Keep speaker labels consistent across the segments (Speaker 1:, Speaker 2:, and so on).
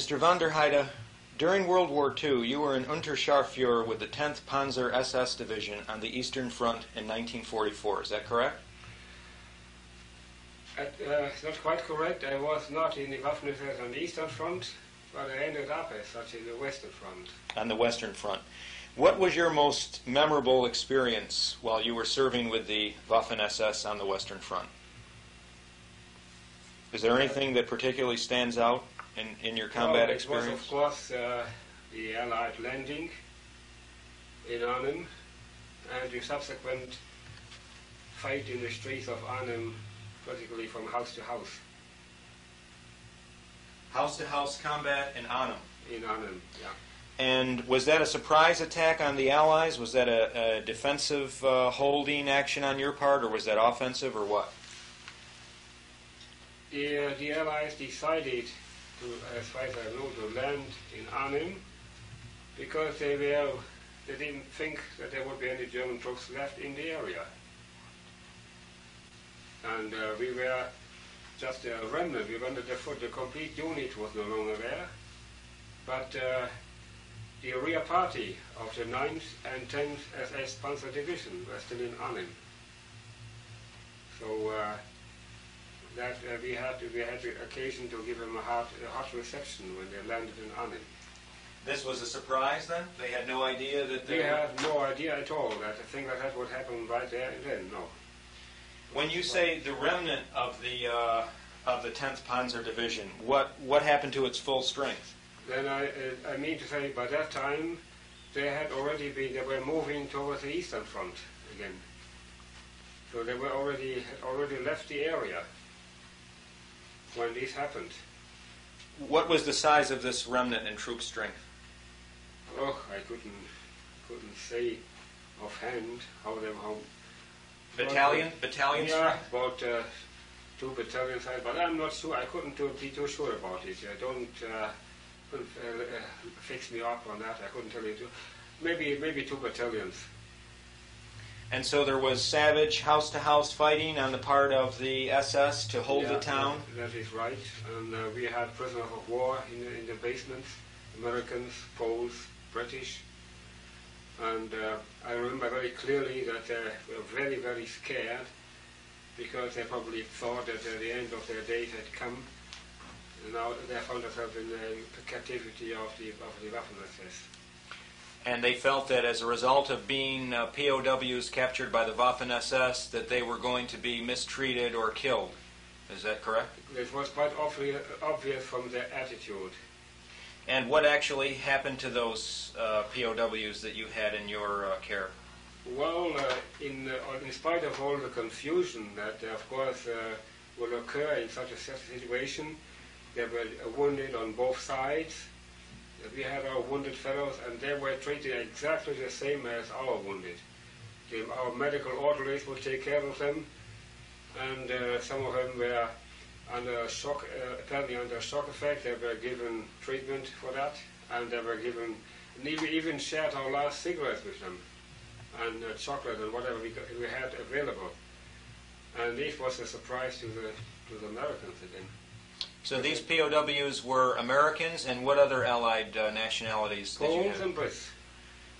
Speaker 1: Mr. von der Heide, during World War II, you were an Unterscharführer with the 10th Panzer SS Division on the Eastern Front in 1944. Is that correct?
Speaker 2: Uh, it's not quite correct. I was not in the Waffen-SS on the Eastern Front, but I ended up as such in the Western Front.
Speaker 1: On the Western Front. What was your most memorable experience while you were serving with the Waffen-SS on the Western Front? Is there anything that particularly stands out in, in your combat
Speaker 2: well,
Speaker 1: experience?
Speaker 2: Was, of course, uh, the Allied landing in Arnhem and the subsequent fight in the streets of Arnhem, particularly from house to house.
Speaker 1: House to house combat in Arnhem.
Speaker 2: In Arnhem, yeah.
Speaker 1: And was that a surprise attack on the Allies? Was that a, a defensive uh, holding action on your part, or was that offensive, or what?
Speaker 2: The, uh, the Allies decided to, as far as I know, to land in Arnhem because they were they didn't think that there would be any German troops left in the area. And uh, we were just a remnant. We wanted the foot. The complete unit was no longer there. But uh, the rear party of the 9th and 10th SS Panzer Division were still in Arnhem. So uh, that uh, we had we had the occasion to give them a hot, a hot reception when they landed in Arnhem.
Speaker 1: This was a surprise then? They had no idea that
Speaker 2: They had no idea at all that a thing like that would happen right there and then. No.
Speaker 1: When you say the remnant of the uh, of the 10th Panzer Division, what what happened to its full strength?
Speaker 2: Then I uh, I mean to say by that time they had already been they were moving towards the Eastern Front again. So they were already had already left the area when this happened.
Speaker 1: What was the size of this remnant in troop strength?
Speaker 2: Oh, I couldn't couldn't say offhand how them how
Speaker 1: Battalion, battalion
Speaker 2: yeah
Speaker 1: strength.
Speaker 2: about uh, two battalion size, but I'm not sure. I couldn't too, be too sure about it. I don't uh, couldn't uh, uh, fix me up on that. I couldn't tell you. Two. Maybe maybe two battalions.
Speaker 1: And so there was savage house to house fighting on the part of the SS to hold
Speaker 2: Yeah,
Speaker 1: the town.
Speaker 2: That, is right. And uh, we had prisoners of war in the, in the basements, Americans, Poles, British. And uh, I remember very clearly that they were very, very scared because they probably thought that uh, the end of their days had come. And now they found themselves in the captivity of the, of the Waffen-SS.
Speaker 1: And they felt that as a result of being uh, POWs captured by the Waffen SS, that they were going to be mistreated or killed. Is that correct?
Speaker 2: It was quite obvious, obvious from their attitude.
Speaker 1: And what actually happened to those uh, POWs that you had in your uh, care?
Speaker 2: Well, uh, in, uh, in spite of all the confusion that, uh, of course, uh, will occur in such a situation, they were wounded on both sides. We had our wounded fellows, and they were treated exactly the same as our wounded. The, our medical orderlies would take care of them, and uh, some of them were under shock, uh, apparently under shock effect. They were given treatment for that, and they were given, and even, even shared our last cigarettes with them and uh, chocolate and whatever we, we had available. And this was a surprise to the to the Americans again.
Speaker 1: So these POWs were Americans, and what other Allied uh, nationalities did you
Speaker 2: Poles
Speaker 1: have?
Speaker 2: and Brits.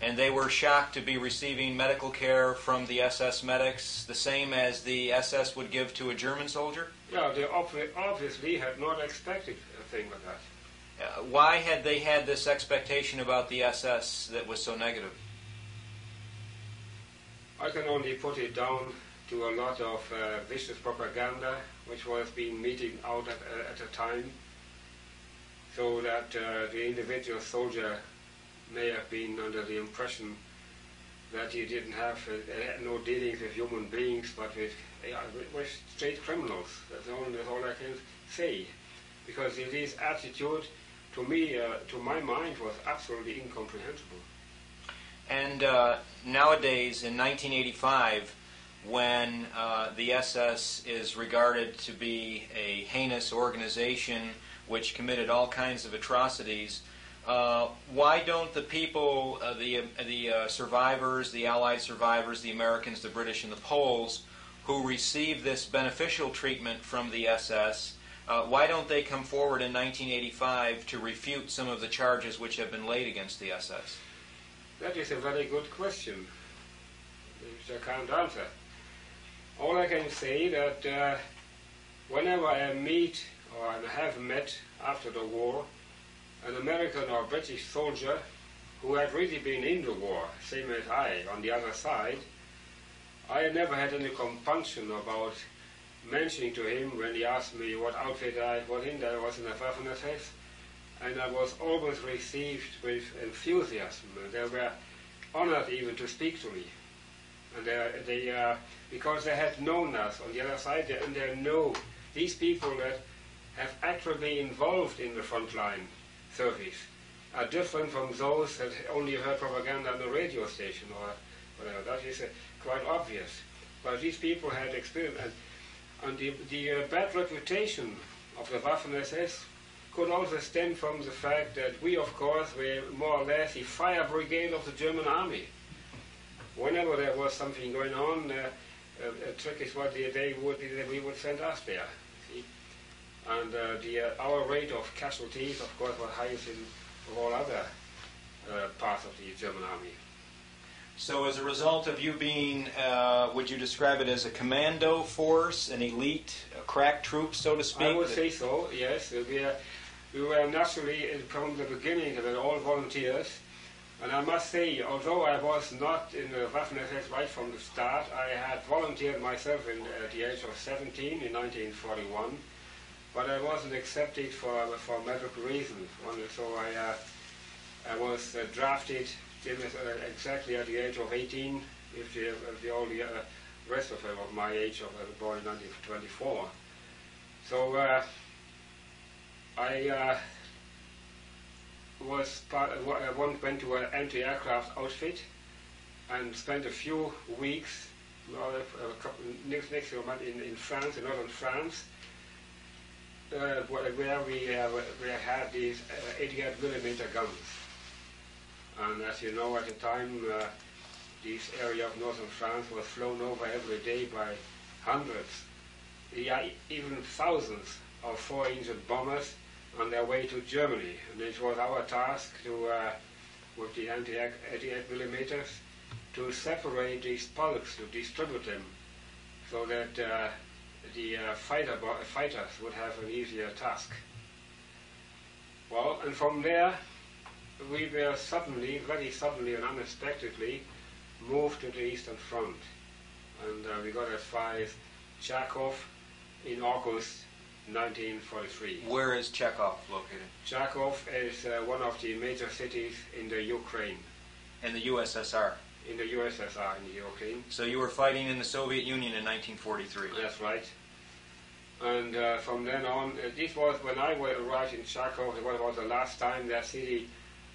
Speaker 1: And they were shocked to be receiving medical care from the SS medics, the same as the SS would give to a German soldier.
Speaker 2: Yeah, they obvi- obviously had not expected a thing like that.
Speaker 1: Uh, why had they had this expectation about the SS that was so negative?
Speaker 2: I can only put it down to a lot of uh, vicious propaganda which was being meted out at, uh, at the time, so that uh, the individual soldier may have been under the impression that he didn't have uh, had no dealings with human beings, but with, uh, with- straight criminals. That's all, that's all I can say. Because this attitude, to me, uh, to my mind, was absolutely incomprehensible.
Speaker 1: And uh, nowadays, in 1985, when uh, the SS is regarded to be a heinous organization which committed all kinds of atrocities, uh, why don't the people, uh, the the uh, survivors, the Allied survivors, the Americans, the British, and the Poles, who received this beneficial treatment from the SS, Uh, why don't they come forward in 1985 to refute some of the charges which have been laid against the SS?
Speaker 2: That is a very good question, which I can't answer. All I can say that uh, whenever I meet or have met after the war an American or British soldier who had really been in the war, same as I, on the other side, I never had any compunction about mentioning to him when he asked me what outfit I was in, that I was in the Waffen-SS, and I was always received with enthusiasm. They were honored even to speak to me. And they, they uh, because they had known us on the other side, they, and they know these people that have actually been involved in the front line service are different from those that only heard propaganda on the radio station or whatever. That is uh, quite obvious. But these people had experience. And, and the, the uh, bad reputation of the Waffen-SS could also stem from the fact that we, of course, were more or less the fire brigade of the German army. Whenever there was something going on, uh, uh, a trick is what they, they would, we would send us there. See? And uh, the, uh, our rate of casualties, of course, was highest in all other uh, parts of the German army.
Speaker 1: So, as a result of you being, uh, would you describe it as a commando force, an elite, a crack troop, so to speak? I
Speaker 2: would say so. Yes, we were, we were naturally from the beginning we were all volunteers, and I must say, although I was not in the Waffen-SS right from the start, I had volunteered myself in, at the age of 17 in 1941 but I wasn't accepted for for medical reasons. So I uh, I was uh, drafted uh, exactly at the age of 18, if the, if the the uh, rest of of my age, of uh, born in 1924. So uh, I was part, went to an anti-aircraft outfit and spent a few weeks, a couple, next, next in, in France, in northern France, uh, where we, uh, we had these uh, 88 millimeter guns. And as you know, at the time, uh, this area of northern France was flown over every day by hundreds, yeah, even thousands of four-engine bombers on their way to Germany. And it was our task to, uh, with the anti-88 millimeters, to separate these pulks, to distribute them, so that uh, the uh, fighter fighters would have an easier task. Well, and from there, we were suddenly, very suddenly and unexpectedly, moved to the Eastern Front. And uh, we got as far as Charkov in August 1943.
Speaker 1: Where is Charkov located?
Speaker 2: Charkov is uh, one of the major cities in the Ukraine.
Speaker 1: In the USSR?
Speaker 2: In the USSR, in the Ukraine.
Speaker 1: So you were fighting in the Soviet Union in 1943?
Speaker 2: That's right. And uh, from then on, uh, this was when I arrived in Charkov, it was the last time that city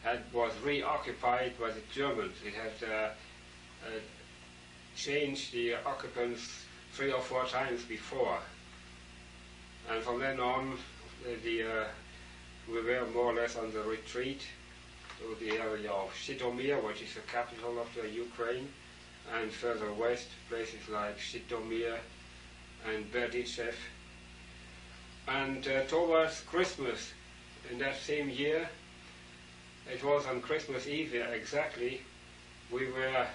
Speaker 2: had, was reoccupied by the Germans. It had uh, uh, changed the occupants three or four times before. And from then on, the, uh, we were more or less on the retreat to the area of Zhytomyr, which is the capital of the Ukraine, and further west, places like Zhytomyr and Berdichev and uh, towards Christmas in that same year, it was on Christmas Eve exactly, we were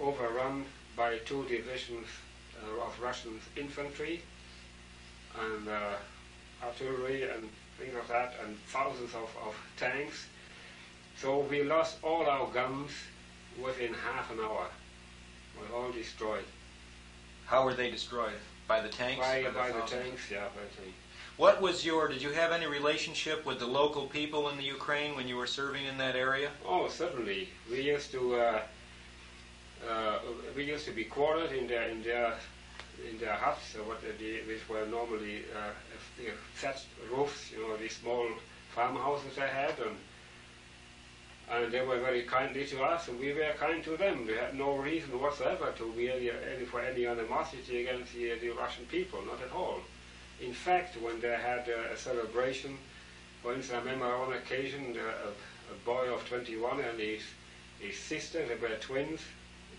Speaker 2: overrun by two divisions uh, of Russian infantry and uh, artillery and things like that, and thousands of, of tanks. So we lost all our guns within half an hour. We were all destroyed.
Speaker 1: How were they destroyed? By the tanks?
Speaker 2: By, by the, the tanks, yeah, by the tanks.
Speaker 1: What was your, did you have any relationship with the local people in the Ukraine when you were serving in that area?
Speaker 2: Oh, certainly. We used to, uh, uh, we used to be quartered in their, in their, in their huts, uh, what the, which were normally uh, thatched roofs, you know, these small farmhouses they had, and and they were very kindly to us, and we were kind to them. We had no reason whatsoever to be any, any for any animosity against the, the Russian people, not at all. In fact, when they had a, celebration, for instance, I remember on occasion a, a, boy of 21 and his, his sister, they were twins,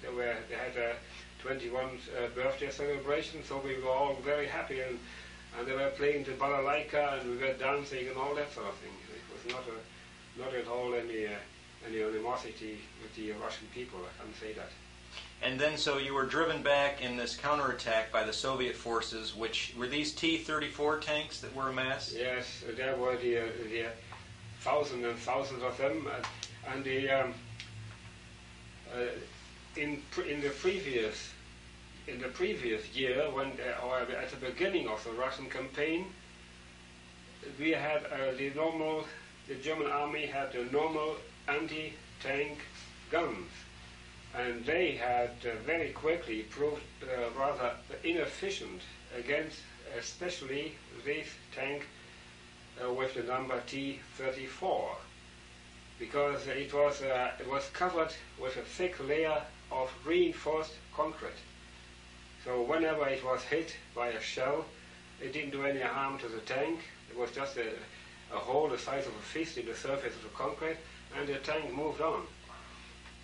Speaker 2: they, were, they had a 21 uh, birthday celebration, so we were all very happy and, and they were playing the balalaika, and we were dancing and all that sort of thing. It was not a, not at all any uh, any animosity with the Russian people. I can't say that.
Speaker 1: And then, so you were driven back in this counterattack by the Soviet forces, which were these T-34 tanks that were amassed?
Speaker 2: Yes, there were the, uh, the thousands and thousands of them, and, and the um, uh, in in the previous in the previous year, when uh, or at the beginning of the Russian campaign, we had uh, the normal. The German army had the normal anti-tank guns and they had uh, very quickly proved rather inefficient against especially this tank with the number T-34 because it was, uh, it was covered with a thick layer of reinforced concrete. So whenever it was hit by a shell, it didn't do any harm to the tank. It was just a, a hole the size of a fist in the surface of the concrete, and the tank moved on.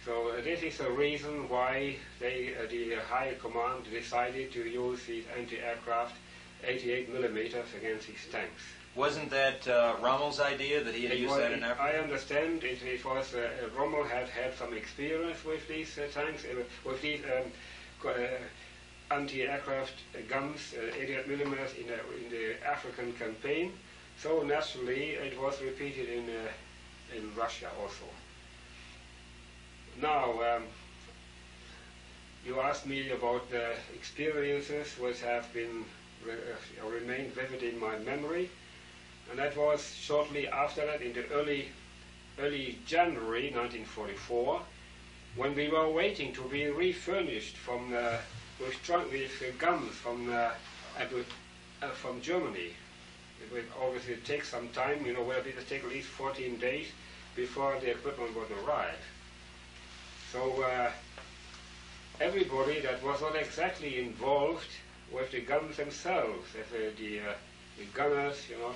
Speaker 2: So uh, this is the reason why they, uh, the High Command decided to use these anti-aircraft 88 millimeters against these tanks.
Speaker 1: Wasn't that uh, Rommel's idea that he had
Speaker 2: It
Speaker 1: used
Speaker 2: was-
Speaker 1: that in Africa?
Speaker 2: I understand it, it was uh, Rommel had had some experience with these uh, tanks, with these um, uh, anti-aircraft guns, uh, 88 millimeters in, the in the African campaign. So naturally, it was repeated in uh, in Russia also. Now, um, you asked me about the experiences which have been re- uh, remained vivid in my memory, and that was shortly after that, in the early early January 1944, when we were waiting to be refurnished from uh, with, trunk, with guns from uh, uh, from Germany. It would obviously take some time, you know, where it would take at least 14 days before the equipment would arrive. So uh, everybody that was not exactly involved with the guns themselves, as, uh, the, uh, the gunners, you know.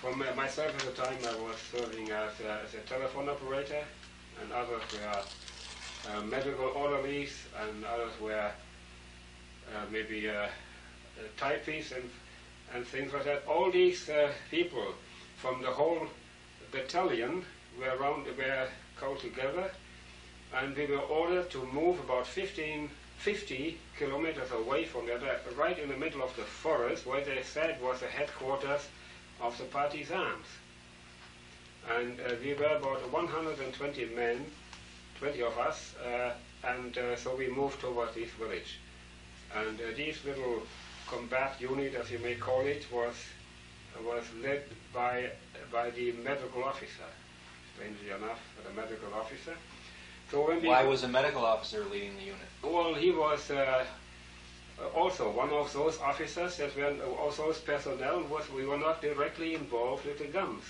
Speaker 2: From uh, myself at the time, I was serving as, uh, as a telephone operator, and others were medical orderlies, and others were maybe uh, uh, typists and, and things like that. All these uh, people from the whole battalion were around, were called together, and we were ordered to move about 15, 50 kilometers away from there, uh, right in the middle of the forest, where they said was the headquarters of the partisans. And uh, we were about 120 men, 20 of us, uh, and uh, so we moved towards this village. And uh, this little combat unit, as you may call it, was was led by by the medical officer. Strangely enough, the medical officer. So when
Speaker 1: Why was a medical officer leading the unit?
Speaker 2: well, he was uh, also one of those officers that were also those personnel was we were not directly involved with the guns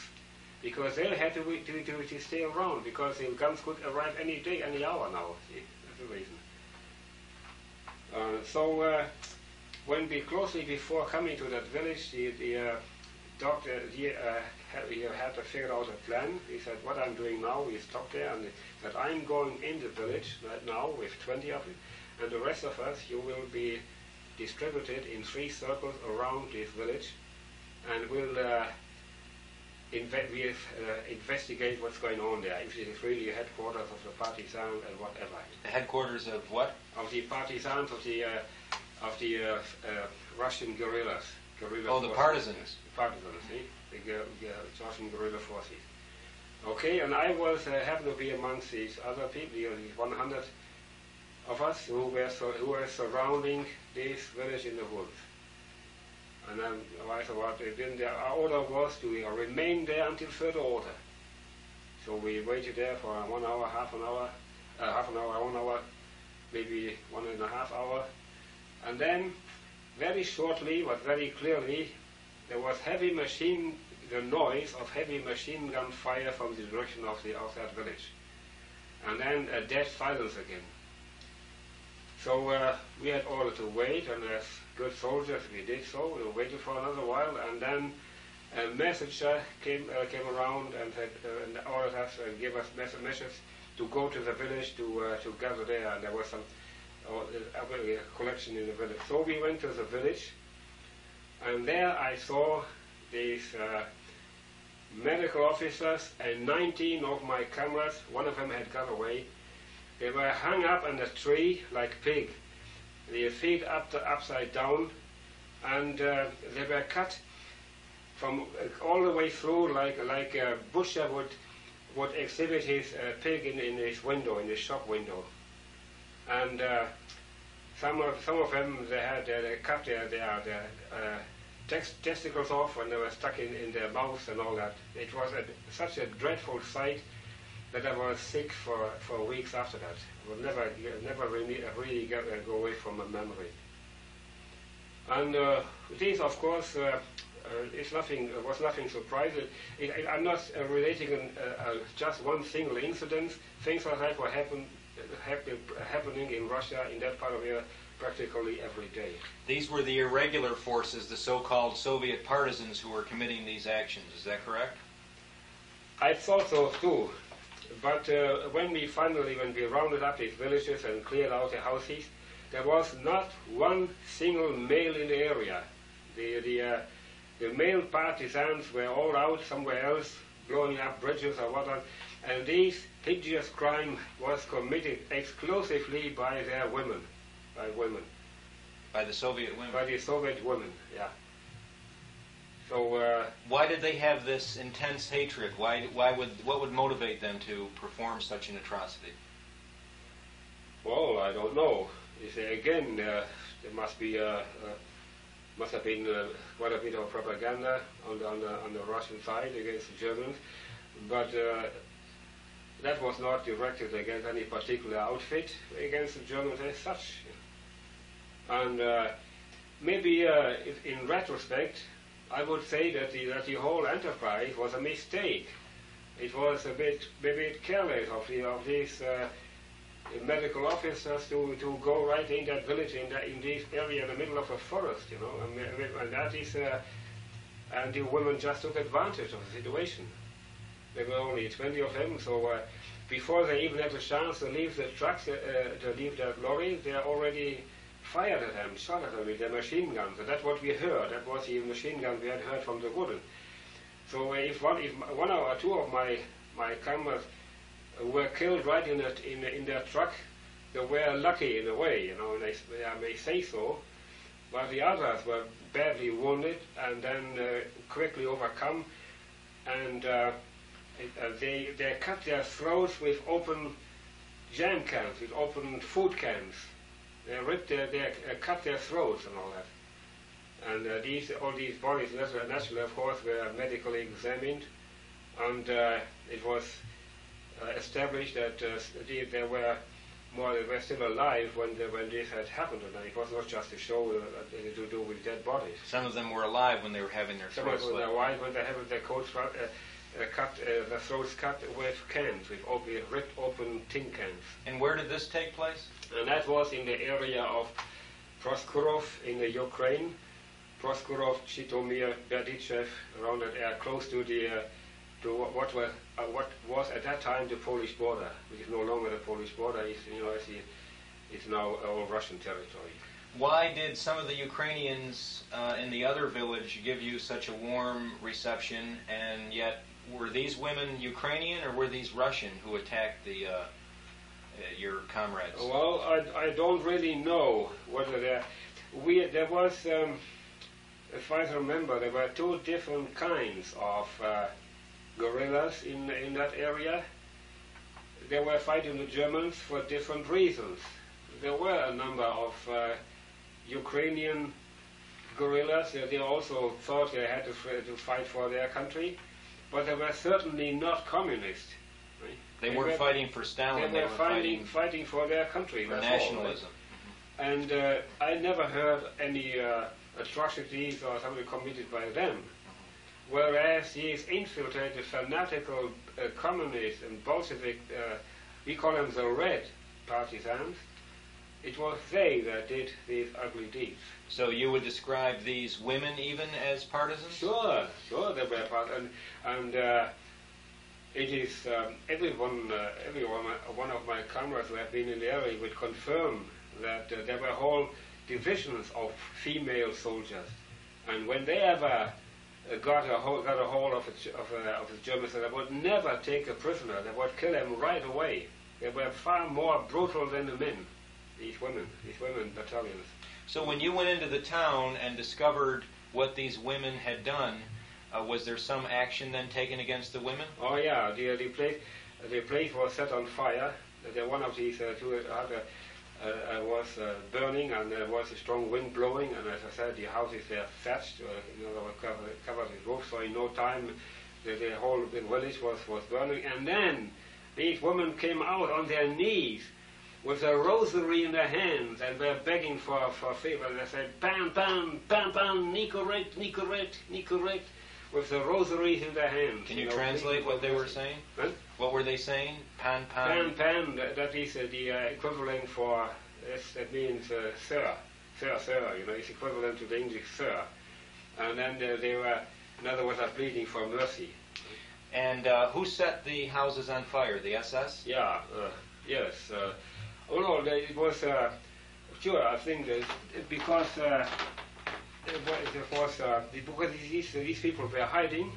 Speaker 2: because they had to, to, to, to stay around because the guns could arrive any day, any hour now. See, that's the reason. Uh, so uh, when we closely before coming to that village, the, the uh, doctor he, he had to figure out a plan. He said, "What I'm doing now is stop there and that I'm going in the village right now with 20 of it, and the rest of us, you will be distributed in three circles around this village, and we'll, uh, inve- we'll uh, investigate what's going on there, if it is really a headquarters of the partisans and whatever,
Speaker 1: The headquarters of what?
Speaker 2: of the partisans of the uh, of the uh, uh, Russian guerrillas. guerrilla
Speaker 1: Oh, the
Speaker 2: forces.
Speaker 1: partisans.
Speaker 2: Partisans, see, the Russian guerrilla forces. Okay, and I was uh, happened to be amongst these other people, the these 100 of us who were who were surrounding this village in the woods. And then I thought, uh, then the, our order was to remain there until further order. So we waited there for one hour, half an hour, uh, half an hour, one hour, maybe one and a half hour, and then very shortly, but very clearly, there was heavy machine, the noise of heavy machine gun fire from the direction of the that village, and then a dead silence again. So uh, we had ordered to wait, and as good soldiers we did so. We waited for another while, and then a messenger came uh, came around and had uh, and ordered us and gave us mes- messages to go to the village to uh, to gather there, and there was some uh, a collection in the village. So we went to the village, And there I saw these uh, medical officers and 19 of my comrades, one of them had got away. They were hung up on a tree like pig, their feet up the, upside down, and uh, they were cut from uh, all the way through like like a butcher would would exhibit his uh, pig in, in his window, in his shop window. And uh, some of some of them they had uh, they cut their their, their uh, tex- testicles off and they were stuck in, in their mouths and all that. It was a, such a dreadful sight that I was sick for, for weeks after that. I would never never really, really get, uh, go away from my memory. And uh, this, of course, uh, uh, it's nothing uh, was nothing surprising. It, it, I'm not uh, relating an, uh, uh, just one single incident. Things like that were happen, happen, happening in Russia in that part of Europe practically every day.
Speaker 1: These were the irregular forces, the so-called Soviet partisans, who were committing these actions. Is that correct?
Speaker 2: I thought so too. But uh, when we finally, when we rounded up these villages and cleared out the houses, there was not one single male in the area. The, the, uh, the male partisans were all out somewhere else, blowing up bridges or whatnot, and this hideous crime was committed exclusively by their women, by women,
Speaker 1: By the Soviet women.
Speaker 2: by the Soviet women, yeah. So, uh,
Speaker 1: Why did they have this intense hatred? Why, why would, what would motivate them to perform such an atrocity?
Speaker 2: well, I don't know. Again, uh, there must be uh, uh, must have been uh, quite a bit of propaganda on the, on the on the Russian side against the Germans, but uh, that was not directed against any particular outfit against the Germans as such. And uh, maybe uh, in retrospect, I would say that the, that the whole enterprise was a mistake. It was a bit, a bit careless of, the, of these uh, medical officers to, to go right in that village, in, that, in this area in the middle of a forest, you know, and, and that is, uh, and the women just took advantage of the situation. There were only 20 of them, so uh, before they even had a chance to leave the trucks, uh, to leave their lorry, they are already fired at them, shot at them with their machine guns. And that's what we heard. That was the machine gun we had heard from the wooden. So if one, if one or two of my my comrades were killed right in in, in their truck, they were lucky in a way, you know. They, I may say so, but the others were badly wounded and then uh, quickly overcome, and uh, uh, they they cut their throats with open jam cans, with open food cans. They ripped their, their uh, cut their throats and all that. And uh, these all these bodies, naturally, of course, were medically examined, and uh, it was uh, established that uh, they, they were more they were still alive when the, when this had happened, and it was not just a show uh, to do with dead bodies.
Speaker 1: Some of them were alive when they were having their
Speaker 2: Some of
Speaker 1: throats
Speaker 2: them were alive when they had their coats uh, uh, cut, uh, their throats cut with cans, with open, ripped open tin cans.
Speaker 1: And where did this take place?
Speaker 2: And that was in the area of Proskurov in the Ukraine, Proskurov, Zhytomyr, Berdichev, around that area, close to the uh, to what what, were, uh, what was at that time the Polish border, which is no longer the Polish border. It's you know it's, it's now all Russian territory.
Speaker 1: Why did some of the Ukrainians uh, in the other village give you such a warm reception, and yet were these women Ukrainian or were these Russian who attacked the uh, your comrades?
Speaker 2: Well, I, I don't really know whether there we there was. Um, if I remember, there were two different kinds of uh, guerrillas in in that area. They were fighting the Germans for different reasons. There were a number of uh, Ukrainian guerrillas. They, they also thought they had to, to fight for their country, but they were certainly not communist.
Speaker 1: They
Speaker 2: they
Speaker 1: weren't
Speaker 2: were-
Speaker 1: fighting for Stalin.
Speaker 2: They
Speaker 1: Stalin.
Speaker 2: were fighting, fighting for their country.
Speaker 1: for
Speaker 2: that's all, right?
Speaker 1: nationalism.
Speaker 2: And uh, I never heard any uh, atrocities or something committed by them. Whereas these infiltrated, fanatical uh, communists and Bolshevik, uh, we call them the Red partisans, it was they that did these ugly deeds.
Speaker 1: So you would describe these women even as partisans?
Speaker 2: Sure, sure, they were part, and, and uh, it is um, everyone, uh, everyone, uh, one of my comrades who have been in the area would confirm that uh, there were whole divisions of female soldiers. And when they ever uh, got a hold, got a hold of, a, of, a, of the Germans, they would never take a prisoner. They would kill them right away. They were far more brutal than the men, these women, these women battalions.
Speaker 1: So when you went into the town and discovered what these women had done, uh, was there some action then taken against the women?
Speaker 2: Oh yeah, the, the place the place was set on fire. The, one of these uh, two other a, uh, uh, was uh, burning and there was a strong wind blowing and as I said the houses were thatched, uh, you know, they were covered, covered with roofs so in no time the, the whole the village was, was burning and then these women came out on their knees with a rosary in their hands and they were begging for, for favor. They said, bam, bam, bam, bam, Nicorette, Nicorette, Nicorette, with the rosaries in their hands.
Speaker 1: Can you,
Speaker 2: know,
Speaker 1: translate what they were saying?
Speaker 2: Huh?
Speaker 1: What were they saying? Pan,
Speaker 2: Pan,
Speaker 1: pan.
Speaker 2: pan, that, that is uh, the uh, equivalent for, yes, that means uh, sir, sir, sir, you know, it's equivalent to the English sir. And then uh, they were, in other words, are pleading for mercy.
Speaker 1: And uh, who set the houses on fire? The SS?
Speaker 2: Yeah, uh, yes. Uh, oh no, it was, uh, sure, I think that because uh, it was, uh, because these, these people were hiding,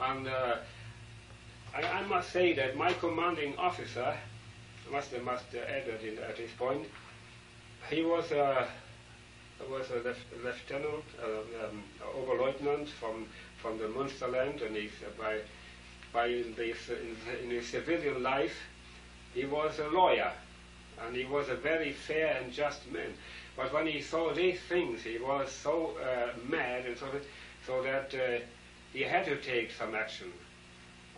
Speaker 2: and uh, I, I must say that my commanding officer, must, must uh, add in, at this point, he was uh, was a lef- lieutenant, uh, um, Oberleutnant from from the Münsterland, and he's uh, by by this, in, in his civilian life, he was a lawyer, and he was a very fair and just man. But when he saw these things, he was so uh, mad, and so that, so that uh, he had to take some action.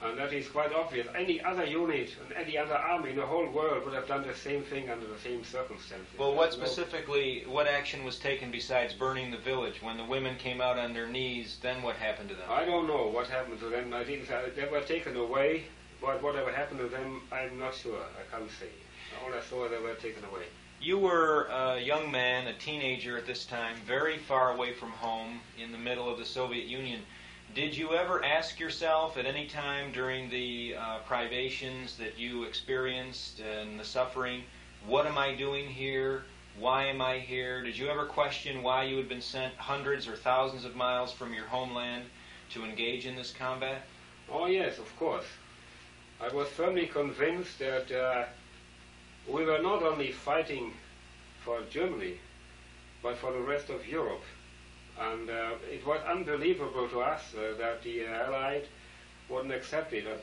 Speaker 2: And that is quite obvious. Any other unit and any other army in the whole world would have done the same thing under the same circumstances.
Speaker 1: Well, what specifically, what action was taken besides burning the village? When the women came out on their knees, then what happened to them?
Speaker 2: I don't know what happened to them. I think they were taken away. But whatever happened to them, I'm not sure. I can't say. All I saw, they were taken away.
Speaker 1: You were a young man, a teenager at this time, very far away from home, in the middle of the Soviet Union. Did you ever ask yourself at any time during the uh, privations that you experienced and the suffering, what am I doing here? Why am I here? Did you ever question why you had been sent hundreds or thousands of miles from your homeland to engage in this combat?
Speaker 2: Oh yes, of course. I was firmly convinced that uh, we were not only fighting for Germany, but for the rest of Europe. And uh, it was unbelievable to us uh, that the Allied wouldn't accept it. And,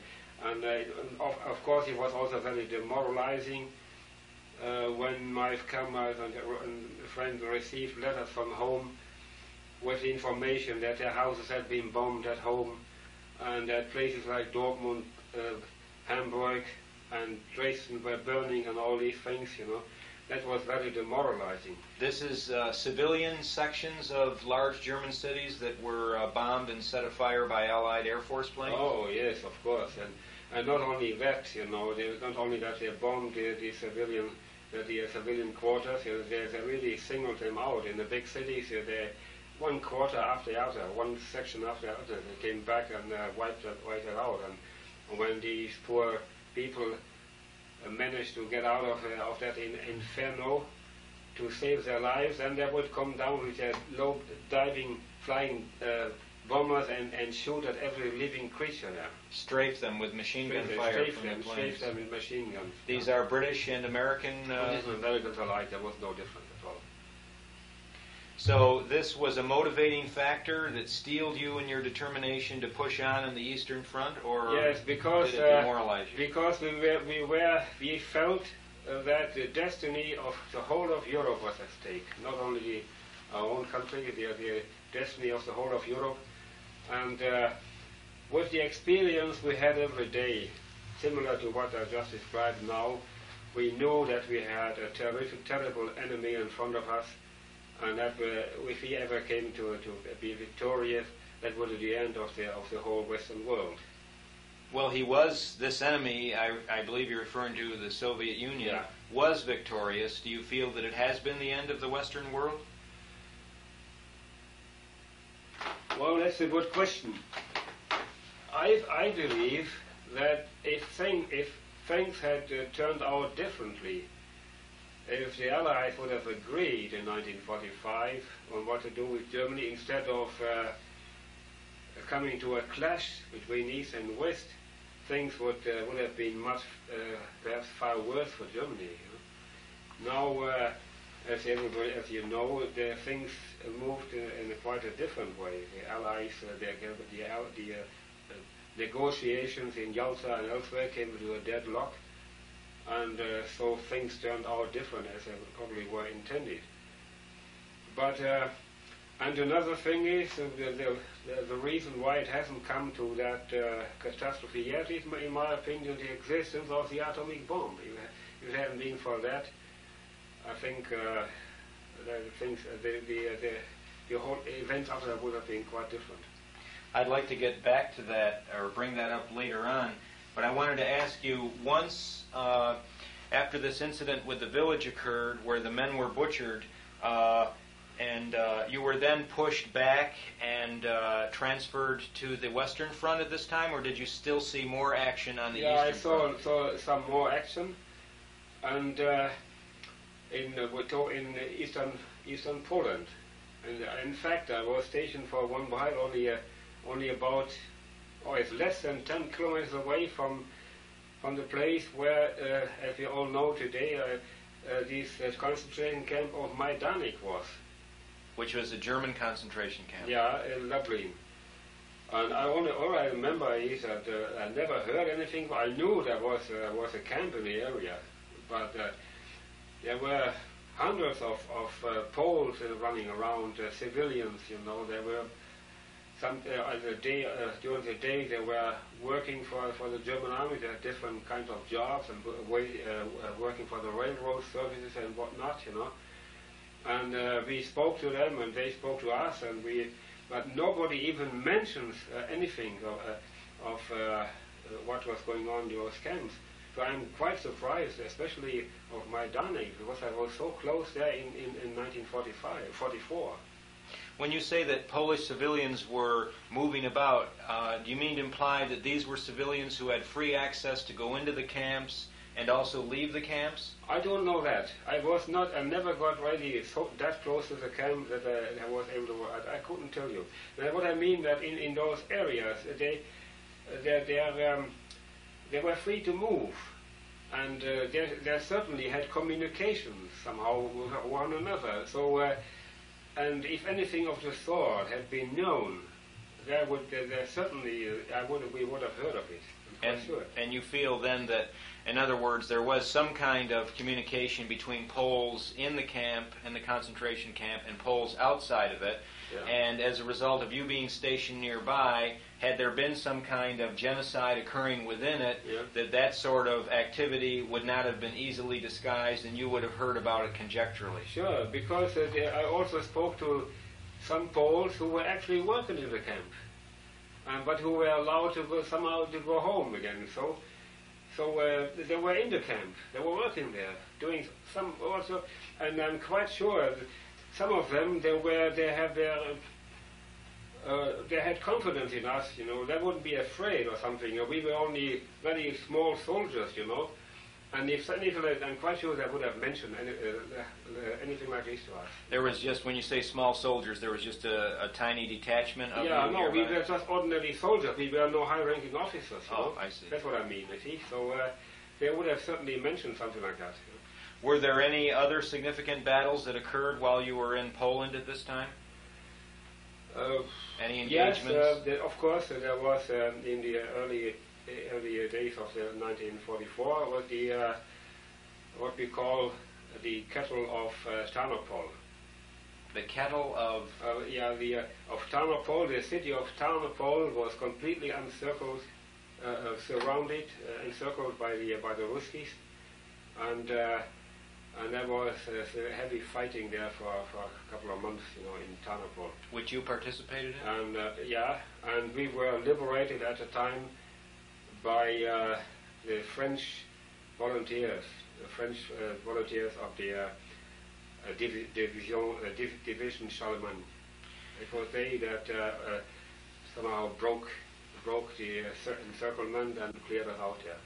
Speaker 2: and, uh, of, of course, it was also very demoralizing uh, when my comrades and, and friends received letters from home with information that their houses had been bombed at home and that places like Dortmund, uh, Hamburg, and Dresden were burning and all these things, you know. That was very demoralizing.
Speaker 1: This is uh, civilian sections of large German cities that were uh, bombed and set afire by Allied Air Force planes?
Speaker 2: Oh, yes, of course. And, and not only that, you know, they, not only that they bombed the, the civilian the, the civilian quarters, you know, they, they really singled them out. In the big cities, you know, they, one quarter after the other, one section after the other, they came back and uh, wiped, it, wiped it out. And when these poor people uh, managed to get out of, uh, of that in, inferno to save their lives, then they would come down with their low diving, flying uh, bombers and, and shoot at every living creature there.
Speaker 1: Strafe them with machine gun
Speaker 2: Strafe-
Speaker 1: fire
Speaker 2: strafe
Speaker 1: from
Speaker 2: them,
Speaker 1: the planes.
Speaker 2: strafe them with machine guns.
Speaker 1: These are British and American. Uh,
Speaker 2: British and Americans alike, there was no difference.
Speaker 1: So this was a motivating factor that steeled you in your determination to push on in the Eastern Front, or
Speaker 2: Yes, because
Speaker 1: did it
Speaker 2: uh,
Speaker 1: demoralize you?
Speaker 2: because we were we were we felt that the destiny of the whole of Europe was at stake, not only our own country, the, the destiny of the whole of Europe, and uh, with the experience we had every day, similar to what I just described now, we knew that we had a terrific, terrible enemy in front of us, and that uh, if he ever came to to be victorious, that would be the end of the of the whole Western world.
Speaker 1: Well, he was this enemy. I, I believe you're referring to the Soviet Union.
Speaker 2: Yeah.
Speaker 1: Was victorious. Do you feel that it has been the end of the Western world?
Speaker 2: Well, that's a good question. I, I believe that if, thing, if things had uh, turned out differently, if the Allies would have agreed in 1945 on what to do with Germany instead of uh, coming to a clash between East and West, things would uh, would have been much uh, perhaps far worse for Germany. You know? Now, uh, as everybody, as you know, the things moved in, in a quite a different way. The Allies, uh, the the, the uh, uh, negotiations in Yalta and elsewhere came to a deadlock, and uh, so things turned out different as they probably were intended. But uh, and another thing is uh, the, the, the, reason why it hasn't come to that uh, catastrophe yet is, in my opinion, the existence of the atomic bomb. If, it hadn't been for that, I think uh, the things, uh, the, the, the, the whole events after that would have been quite different.
Speaker 1: I'd like to get back to that or bring that up later on, but I wanted to ask you once uh, after this incident with the village occurred where the men were butchered, uh, and uh, you were then pushed back and uh, transferred to the Western Front at this time, or did you still see more action on the
Speaker 2: yeah, I
Speaker 1: Eastern
Speaker 2: saw,
Speaker 1: Front?
Speaker 2: saw some more action, and uh, in uh, in eastern eastern Poland, and in fact I was stationed for one while only uh, only about oh it's less than ten kilometers away from from the place where, uh, as we all know today, uh, uh, this uh, concentration camp of Majdanek was.
Speaker 1: Which was a German concentration camp.
Speaker 2: Yeah, in Lublin. And I only, all I remember is that uh, I never heard anything. I knew there was uh, was a camp in the area, but uh, there were hundreds of of uh, Poles uh, running around, uh, civilians. You know, there were some uh, the day uh, during the day they were working for for the German army. They had different kinds of jobs and wait, uh, uh, working for the railroad services and whatnot. You know. And uh, we spoke to them, and they spoke to us, and we, but nobody even mentions uh, anything of, of what was going on in those camps. So I'm quite surprised, especially of Majdanek, because I was so close there in, in, in 1945, 44.
Speaker 1: When you say that Polish civilians were moving about, uh, do you mean to imply that these were civilians who had free access to go into the camps and also leave the camps?
Speaker 2: I don't know that. I was not, I never got really so, that close to the camp that uh, I was able to, I, I couldn't tell you. Now, what I mean that in, in those areas, they, they, they, are, um, they were free to move. And uh, they, they certainly had communications somehow with one another. So, uh, and if anything of the sort had been known, there would, there, there certainly, uh, I would, we would have heard of it. I'm
Speaker 1: And,
Speaker 2: sure.
Speaker 1: and you feel then that, in other words, there was some kind of communication between Poles in the camp, and the concentration camp, and Poles outside of it.
Speaker 2: Yeah.
Speaker 1: And as a result of you being stationed nearby, had there been some kind of genocide occurring within it,
Speaker 2: Yeah.
Speaker 1: that that sort of activity would not have been easily disguised and you would have heard about it conjecturally.
Speaker 2: Sure, because uh, they, I also spoke to some Poles who were actually working in the camp, um, but who were allowed to go somehow to go home again. So, so uh, they were in the camp. They were working there, doing some also, and I'm quite sure that some of them they were they have their. Uh, they had confidence in us, you know. They wouldn't be afraid or something. You know, we were only very small soldiers, you know. And if anything, like- I'm quite sure they would have mentioned any, uh, anything like this to us.
Speaker 1: There was just, when you say small soldiers, there was just a, a tiny detachment of
Speaker 2: yeah, no, we were just ordinary soldiers. We were no high-ranking officers.
Speaker 1: Oh,
Speaker 2: know?
Speaker 1: I see.
Speaker 2: That's what I mean. You see, so uh, they would have certainly mentioned something like that. you know.
Speaker 1: Were there any other significant battles that occurred while you were in Poland at this time?
Speaker 2: Uh,
Speaker 1: Any
Speaker 2: yes,
Speaker 1: engagements?
Speaker 2: uh, the, of course, uh, there was um, in the early early days of the 1944 was the uh, what we call the kettle of uh, Tarnopol.
Speaker 1: the kettle of
Speaker 2: Uh, yeah, the uh, of Tarnopol, the city of Tarnopol was completely encircled, uh, uh, surrounded, uh, encircled by the by the Ruskies, and uh, and there was uh, heavy fighting there for, for a couple of months, you know, in Tarnopol.
Speaker 1: which you participated in?
Speaker 2: And uh, yeah, and we were liberated at the time by uh, the French volunteers, the French uh, volunteers of the uh, uh, division uh, div- division Charlemagne. It was they that uh, uh, somehow broke broke the uh, encirclement and cleared us out there.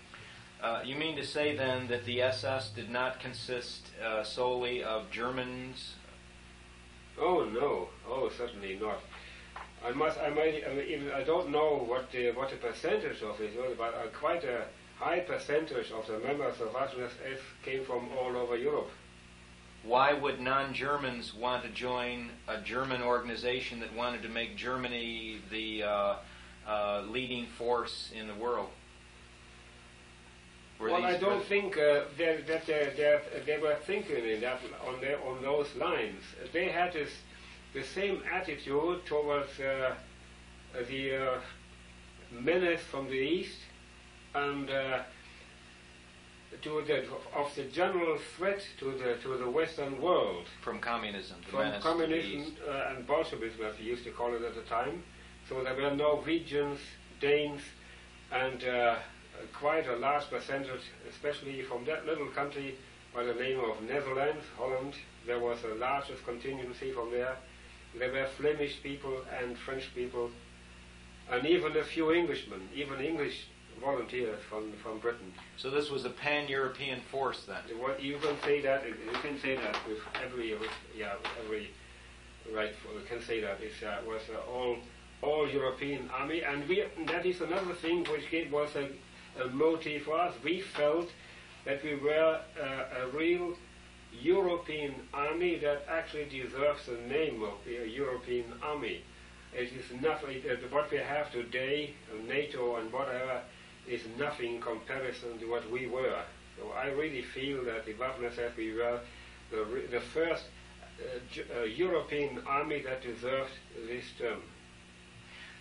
Speaker 1: Uh, you mean to say then that the SS did not consist uh, solely of Germans?
Speaker 2: Oh no, oh certainly not. I must, I might, I, mean, even, I don't know what the what the percentage of it was, but uh, quite a high percentage of the members of Waffen-SS came from all over Europe.
Speaker 1: Why would non-Germans want to join a German organization that wanted to make Germany the uh, uh, leading force in the world? Were
Speaker 2: well, I don't think uh, that, that they, they, they were thinking in that on their, on those lines. They had this the same attitude towards uh, the uh, menace from the east and uh, to the of the general threat to the to the Western world
Speaker 1: from communism, the
Speaker 2: from
Speaker 1: menace to the
Speaker 2: communism uh, and Bolshevism, as we used to call it at the time. So there were Norwegians, Danes, and uh, quite a large percentage, especially from that little country by the name of Netherlands, Holland. There was a largest contingency from there. There were Flemish people and French people, and even a few Englishmen, even English volunteers from, from Britain.
Speaker 1: So this was a pan-European force then.
Speaker 2: What you can say that you can say that with every yeah every right you can say that it uh, was uh, all all European army and we that is another thing which it was a, a motive for us. We felt that we were uh, a real European army that actually deserves the name of a European army. It is nothing. What we have today, NATO and whatever, is nothing in comparison to what we were. So I really feel that the Waffen-SS we were the, the first uh, uh, European army that deserved this term.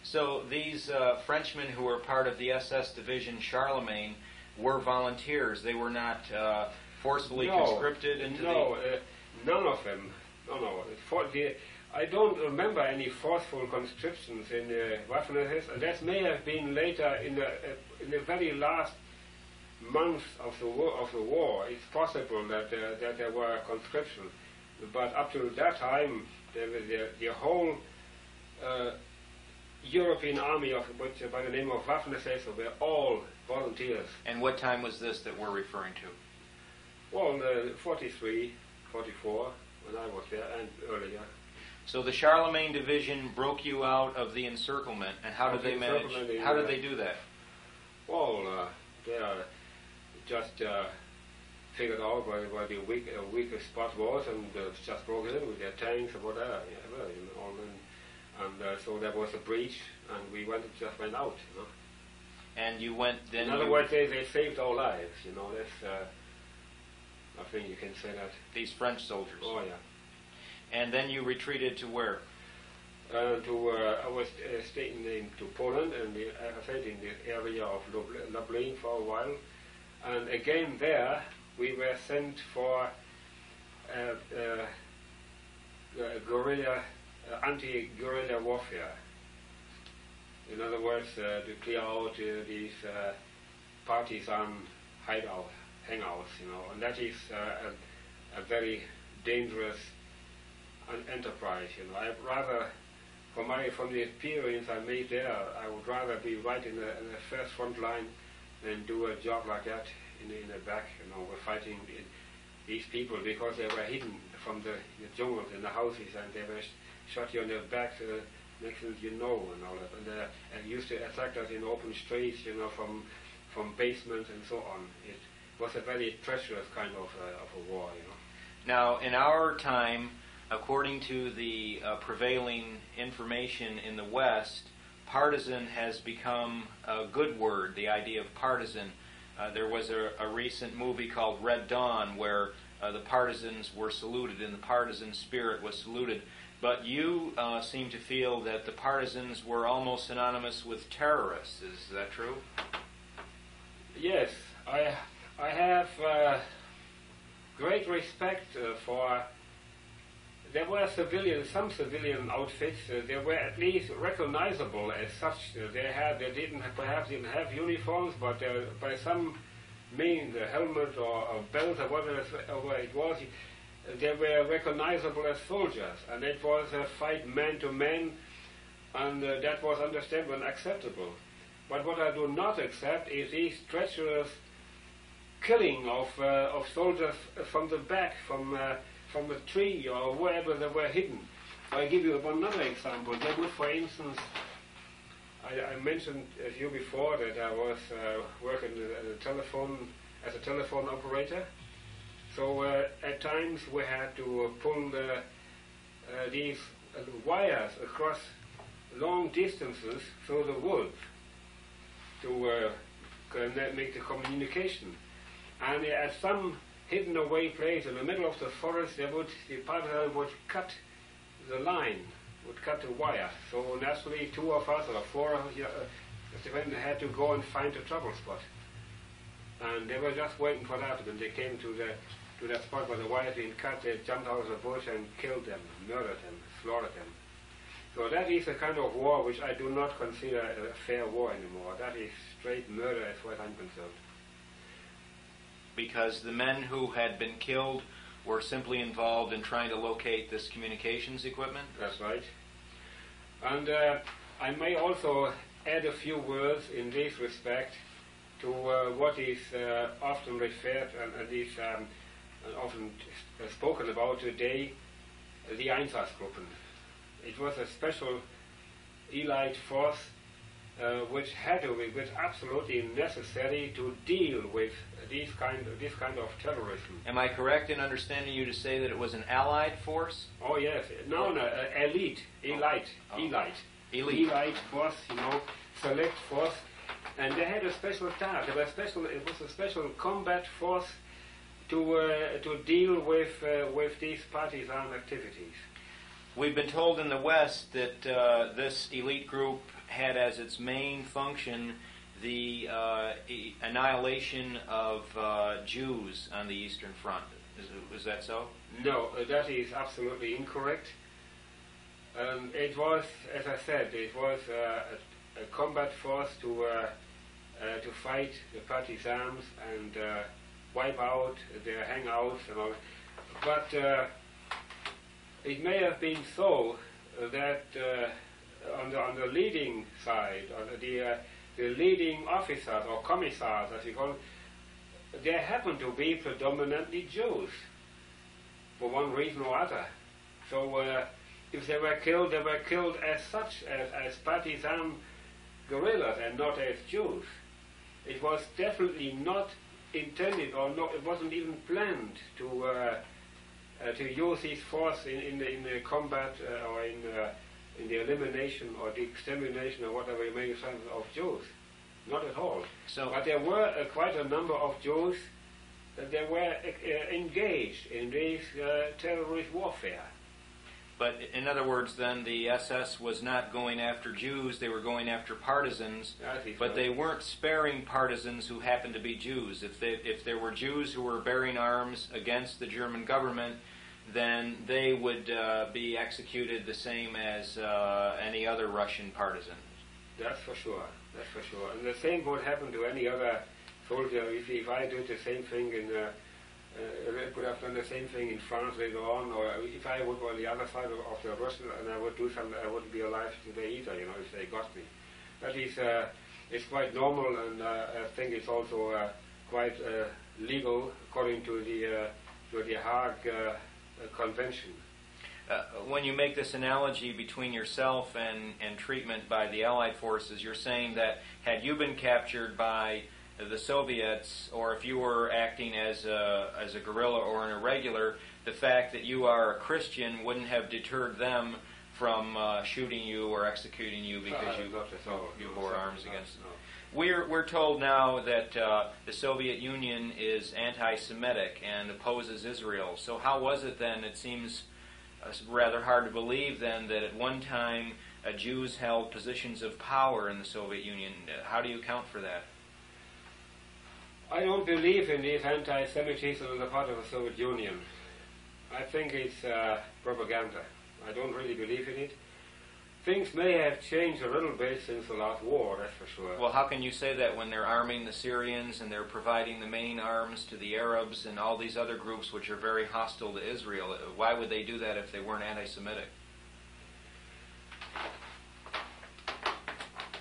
Speaker 1: So these uh, Frenchmen who were part of the SS division Charlemagne were volunteers. They were not uh, forcefully
Speaker 2: no,
Speaker 1: conscripted into
Speaker 2: no, uh, none of them. No, no. For the, I don't remember any forceful conscriptions in uh, Waffen-SS, that may have been later in the uh, in the very last months of the war. Of the war, it's possible that uh, that there were conscriptions, but up to that time, there was the, the whole uh, European army of which uh, by the name of Waffen-SS were all volunteers.
Speaker 1: And what time was this that we're referring to?
Speaker 2: Well, uh, 43, 44, when I was there, and earlier.
Speaker 1: So the Charlemagne division broke you out of the encirclement, and how did
Speaker 2: the
Speaker 1: they manage?
Speaker 2: they,
Speaker 1: How did
Speaker 2: uh,
Speaker 1: they do that?
Speaker 2: Well, uh, they are just uh, figured out where, where the weak, uh, weakest spot was and uh, just broke in with their tanks or whatever, yeah, well, you know, and, and uh, so there was a breach, and we went just went out. You know?
Speaker 1: And you went then.
Speaker 2: In other words, they, they saved our lives. You know, that's. Uh, I think you can say that.
Speaker 1: these French soldiers.
Speaker 2: Oh yeah.
Speaker 1: And then you retreated to where?
Speaker 2: uh, to uh, I was uh, staying in to Poland and the, I said in the area of Lublin for a while, and again there we were sent for uh, uh, guerrilla anti-guerrilla warfare. In other words, uh, to clear out uh, these uh, partisan hideout hangouts, you know, and that is uh, a, a very dangerous an enterprise. You know, I rather, from my from the experience I made there, I would rather be right in the, in the first front line than do a job like that in the, in the back. You know, we're fighting the, these people because they were hidden from the, the jungles in the houses and they were shot you on their back. Uh, next thing you know, and all that, and, uh, and used to attack us in open streets, you know, from from basements and so on. It was a very treacherous kind of uh, of a war, you know.
Speaker 1: Now, in our time, according to the uh, prevailing information in the West, partisan has become a good word, the idea of partisan. Uh, there was a, a recent movie called Red Dawn where uh, the partisans were saluted and the partisan spirit was saluted. But you uh, seem to feel that the partisans were almost synonymous with terrorists. Is that true?
Speaker 2: Yes, I I have uh, great respect uh, for. There were civilian, some civilian outfits. Uh, they were at least recognizable as such. Uh, they had, they didn't perhaps didn't have uniforms, but uh, by some means, the helmet or, or belt or whatever it was, they were recognizable as soldiers, and it was a fight man to man, and uh, that was understandable and acceptable. But what I do not accept is these treacherous killing of, uh, of soldiers from the back, from, uh, from a tree or wherever they were hidden. I'll give you another example. They would, for instance, I, I mentioned to you before that I was uh, working as a telephone as a telephone operator. So uh, at times we had to pull the, uh, these uh, wires across long distances through the woods to uh, make the communication. And at some hidden away place in the middle of the forest, they would, the partner would cut the line, would cut the wire. So naturally, two of us or four of us, uh, depending, had to go and find a trouble spot. And they were just waiting for that. When they came to the to that spot where the wire had been cut, they jumped out of the bush and killed them, murdered them, slaughtered them. So that is a kind of war which I do not consider a fair war anymore. That is straight murder as far as I'm concerned.
Speaker 1: Because the men who had been killed were simply involved in trying to locate this communications equipment?
Speaker 2: That's right. And uh, I may also add a few words in this respect to uh, what is uh, often referred and, and is um, often spoken about today, the Einsatzgruppen. It was a special elite force uh, which had to be, was absolutely necessary to deal with these kind, this kind of terrorism.
Speaker 1: Am I correct in understanding you to say that it was an allied force?
Speaker 2: Oh yes, no, no, uh, elite, elite,
Speaker 1: Oh.
Speaker 2: elite,
Speaker 1: Elite.
Speaker 2: elite force, you know, select force, and they had a special task. They were special. It was a special combat force to uh, to deal with uh, with these partisan activities.
Speaker 1: We've been told in the West that uh, this elite group had as its main function the uh, e- annihilation of uh, Jews on the Eastern Front. Is, is that so?
Speaker 2: No, that is absolutely incorrect. Um, it was, as I said, it was uh, a, a combat force to uh, uh, to fight the partisans and uh, wipe out their hangouts and all. But uh, it may have been so uh, that uh, on the on the leading side, on the uh, the leading officers or commissars, as you call them, there happened to be predominantly Jews for one reason or other. So uh, if they were killed, they were killed as such, as, as partisan guerrillas and not as Jews. It was definitely not intended or not, it wasn't even planned to uh, uh, to use his force in, in, the, in the combat uh, or in, uh, in the elimination or the extermination or whatever you may say of Jews. Not at all.
Speaker 1: So,
Speaker 2: But there were uh, quite a number of Jews that they were uh, engaged in this uh, terrorist warfare.
Speaker 1: But in other words, then the SS was not going after Jews; they were going after partisans. But they weren't sparing partisans who happened to be Jews. If they, if there were Jews who were bearing arms against the German government, then they would uh, be executed the same as uh, any other Russian partisan.
Speaker 2: That's for sure. That's for sure. And the same would happen to any other soldier. If, if I did the same thing in, uh, uh, I could have done the same thing in France later on, or if I would go on the other side of, of the Russian and I would do something, I wouldn't be alive today either. You know, if they got me. That is, uh, it's quite normal, and uh, I think it's also uh, quite uh, legal according to the uh, to the Hague uh, Convention.
Speaker 1: When you make this analogy between yourself and, and treatment by the Allied forces, you're saying that had you been captured by the Soviets, or if you were acting as a, as a guerrilla or an irregular, the fact that you are a Christian wouldn't have deterred them from uh, shooting you or executing you because you,
Speaker 2: not at all.
Speaker 1: you bore arms against them. We're, we're told now that uh, the Soviet Union is anti Semitic and opposes Israel. So, how was it then? It seems uh, rather hard to believe then that at one time uh, Jews held positions of power in the Soviet Union. Uh, How do you account for that?
Speaker 2: I don't believe in this anti-Semitism on the part of the Soviet Union. I think it's uh, propaganda. I don't really believe in it. Things may have changed a little bit since the last war, that's for sure.
Speaker 1: Well, how can you say that when they're arming the Syrians and they're providing the main arms to the Arabs and all these other groups which are very hostile to Israel? Why would they do that if they weren't anti Semitic?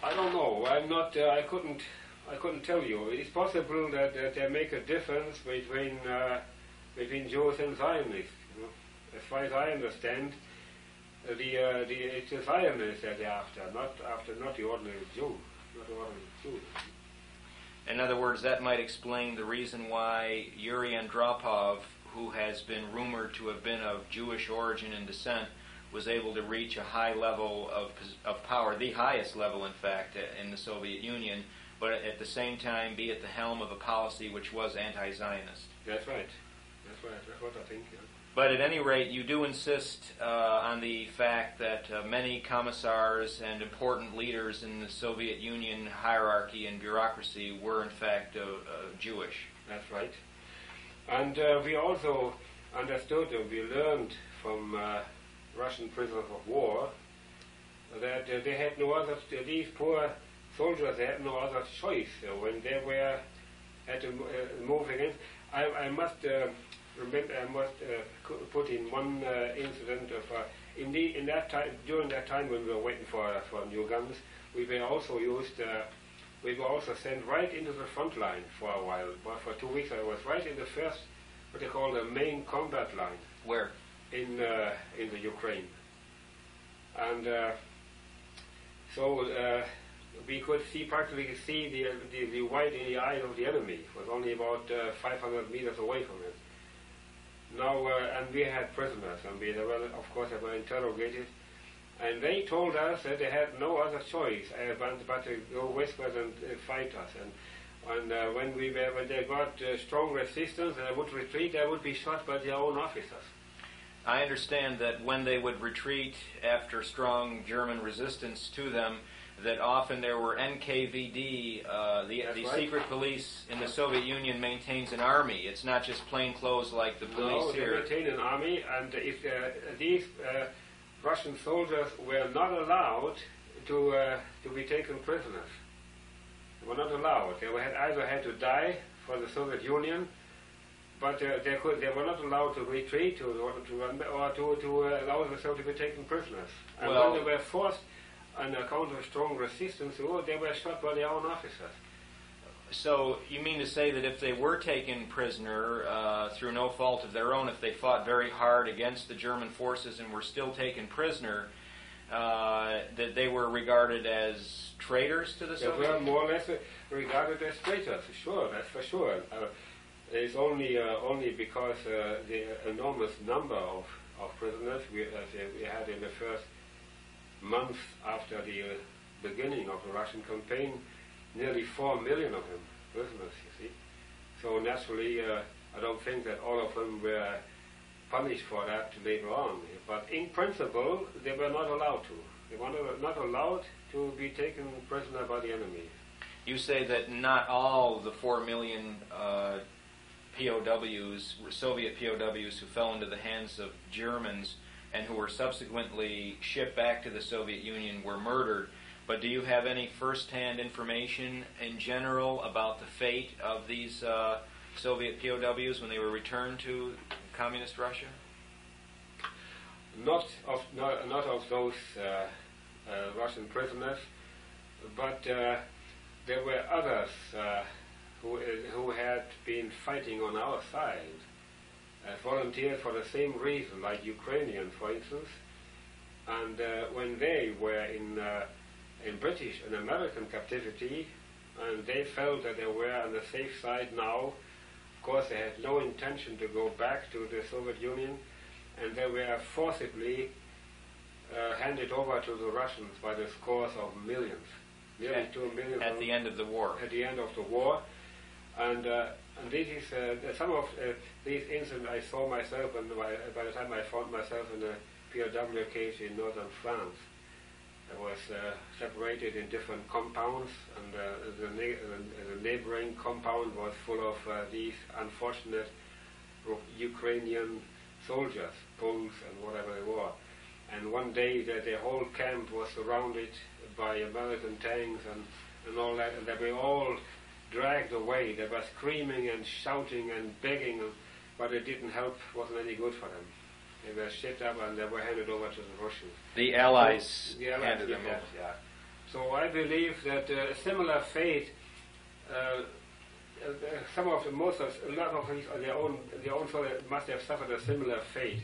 Speaker 2: I don't know. I'm not. Uh, I couldn't I couldn't tell you. It's possible that, that they make a difference between uh, between Jews and Zionists. You know? As far as I understand, the, uh, the it's the Zionists that they're after, not after not the ordinary Jew, not the ordinary Jew.
Speaker 1: In other words, that might explain the reason why Yuri Andropov, who has been rumored to have been of Jewish origin and descent, was able to reach a high level of, of power, the highest level, in fact, in the Soviet Union, but at the same time be at the helm of a policy which was anti Zionist.
Speaker 2: That's right. That's right. That's what I think. Yeah.
Speaker 1: But at any rate, you do insist uh, on the fact that uh, many commissars and important leaders in the Soviet Union hierarchy and bureaucracy were, in fact, uh, Jewish.
Speaker 2: That's right. And uh, we also understood and we learned from uh, Russian prisoners of war that uh, they had no other, these poor soldiers they had no other choice when they were had to uh, move against. I, I must uh, remember, I must uh, put in one uh, incident of uh, in, the, in that time during that time when we were waiting for uh, for new guns, we were also used. we were also sent right into the front line for a while. Well, for two weeks, I was right in the first, what they call the main combat line.
Speaker 1: Where?
Speaker 2: In in the Ukraine. And so we could see practically see the, the, the white in the eye of the enemy. It was only about uh, 500 meters away from it. Now, uh, and we had prisoners, and we, were, of course, they were interrogated, and they told us that they had no other choice uh, but, but to go westward and uh, fight us. And, and uh, when we were, when they got uh, strong resistance and they would retreat, they would be shot by their own officers.
Speaker 1: I understand that when they would retreat after strong German resistance to them, that often there were NKVD, uh, the, the
Speaker 2: right.
Speaker 1: secret police in the Soviet Union maintains an army. It's not just plain clothes like the police
Speaker 2: no,
Speaker 1: here.
Speaker 2: they maintain an army, and if uh, these uh, Russian soldiers were not allowed to uh, to be taken prisoners, they were not allowed. They had either had to die for the Soviet Union, but uh, they could they were not allowed to retreat to, or to, or to, to uh, allow themselves to be taken prisoners. And
Speaker 1: well,
Speaker 2: when they were forced on account of strong resistance, oh, they were shot by their own officers.
Speaker 1: So you mean to say that if they were taken prisoner uh, through no fault of their own, if they fought very hard against the German forces and were still taken prisoner, uh, that they were regarded as traitors to the
Speaker 2: they
Speaker 1: Soviet?
Speaker 2: were more or less regarded as traitors. Sure, that's for sure. Uh, it's only uh, only because uh, the enormous number of, of prisoners we, we had in the first month after the uh, beginning of the Russian campaign, nearly four million of them prisoners, you see. So naturally, uh, I don't think that all of them were punished for that later on. But in principle, they were not allowed to. They were not allowed to be taken prisoner by the enemy.
Speaker 1: You say that not all the four million uh, POWs, Soviet POWs who fell into the hands of Germans and who were subsequently shipped back to the Soviet Union were murdered. But do you have any first-hand information in general about the fate of these uh, Soviet POWs when they were returned to communist Russia?
Speaker 2: Not of not, not of those uh, uh, Russian prisoners, but uh, there were others uh, who who had been fighting on our side uh, volunteered for the same reason, like Ukrainians, for instance. And uh, when they were in uh, in British and American captivity, and they felt that they were on the safe side now, of course they had no intention to go back to the Soviet Union, and they were forcibly uh, handed over to the Russians by the scores of millions, nearly
Speaker 1: at,
Speaker 2: two million.
Speaker 1: At the end of the war.
Speaker 2: At the end of the war, and uh, and this is uh, some of uh, these incidents I saw myself, and by, by, the time I found myself in a POW case in northern France, I was uh, separated in different compounds, and uh, the, the, neighboring compound was full of uh, these unfortunate Ukrainian soldiers, Poles and whatever they were. And one day the, the whole camp was surrounded by American tanks and, and all that, and they were all dragged away. They were screaming and shouting and begging, but it didn't help, wasn't any good for them. They were shipped up and they were handed over to the Russians.
Speaker 1: The Allies,
Speaker 2: so, the Allies
Speaker 1: handed them over.
Speaker 2: Yeah. So I believe that uh, a similar fate uh, uh, some of the most of a lot of these on their own their own of must have suffered a similar fate.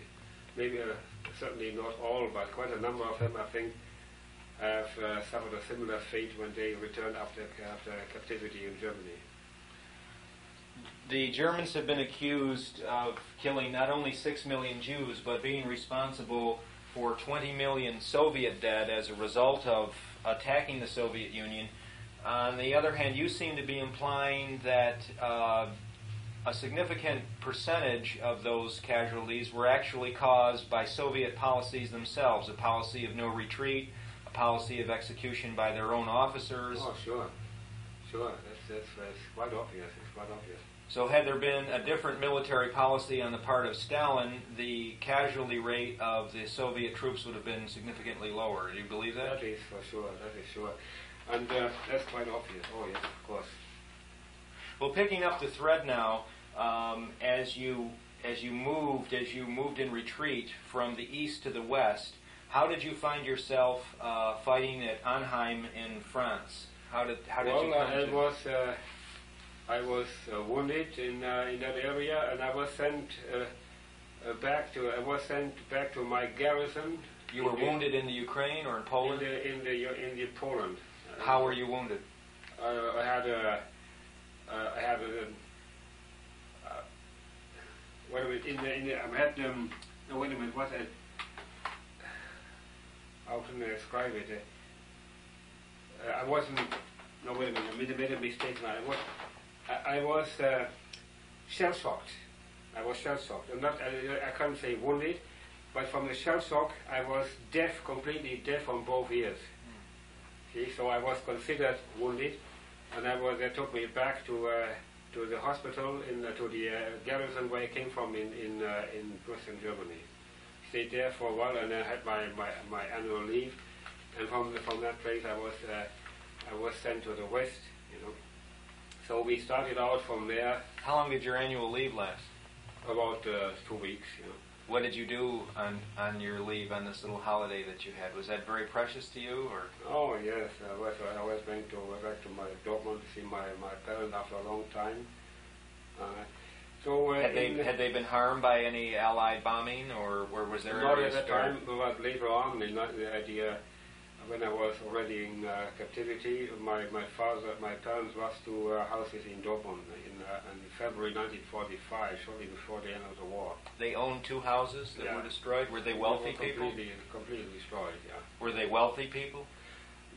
Speaker 2: Maybe uh, certainly not all, but quite a number of them, I think, have uh, suffered a similar fate when they returned after after captivity in Germany.
Speaker 1: The Germans have been accused of killing not only six million Jews, but being responsible for 20 million Soviet dead as a result of attacking the Soviet Union. On the other hand, you seem to be implying that uh, a significant percentage of those casualties were actually caused by Soviet policies themselves a policy of no retreat, a policy of execution by their own officers.
Speaker 2: Oh, sure, sure. That's, that's, that's quite obvious. It's quite obvious.
Speaker 1: So, had there been a different military policy on the part of Stalin, the casualty rate of the Soviet troops would have been significantly lower. Do you believe that?
Speaker 2: That is for sure. That is sure. And uh, that's quite obvious. Oh, yes, of course.
Speaker 1: Well, picking up the thread now, um, as you as you moved, as you moved in retreat from the east to the west, how did you find yourself uh, fighting at Arnhem in France? How did how did
Speaker 2: well,
Speaker 1: you come
Speaker 2: I
Speaker 1: to?
Speaker 2: was uh, I was uh, wounded in uh, in that area, and I was sent uh, uh, back to I was sent back to my garrison.
Speaker 1: you were
Speaker 2: in the-
Speaker 1: wounded in the Ukraine or in
Speaker 2: in
Speaker 1: Poland.
Speaker 2: the in the in the Poland. Uh,
Speaker 1: How were you wounded?
Speaker 2: Uh, I had a, uh, I had a, uh, wait a in the, in the, I had, um, no, wait a minute, what, uh, how can I describe it? Uh, uh, I wasn't, no, wait a minute, I made, made a mistake now. I was, I, I was uh, shell shocked. I was shell shocked. I'm not, I, I can't say wounded, but from the shell shock, I was deaf, completely deaf on both ears. See, so I was considered wounded, and I was, they took me back to uh, to the hospital in uh, to the uh, garrison where I came from in in uh, in Western Germany. Stayed there for a while, and I had my, my, my annual leave, and from the, from that place I was uh, I was sent to the west, you know. So we started out from there
Speaker 1: How long did your annual leave last?
Speaker 2: about uh, two weeks, you know.
Speaker 1: What did you do on, on your leave on this little holiday that you had? Was that very precious to you, or
Speaker 2: Oh yes, I was I was going to back to my Dortmund to see my, my parents after a long time. Uh, so uh,
Speaker 1: had they had they been harmed by any Allied bombing, or where was there
Speaker 2: not at that time, but later on, in the the idea when I was already in uh, captivity, my, my father, my parents was to uh, houses in Dortmund in, uh, in February 1945, shortly before the end of the war.
Speaker 1: They owned two houses that
Speaker 2: Yeah.
Speaker 1: were destroyed. Were they wealthy
Speaker 2: They were
Speaker 1: people?
Speaker 2: completely, Completely destroyed, yeah.
Speaker 1: Were they wealthy people?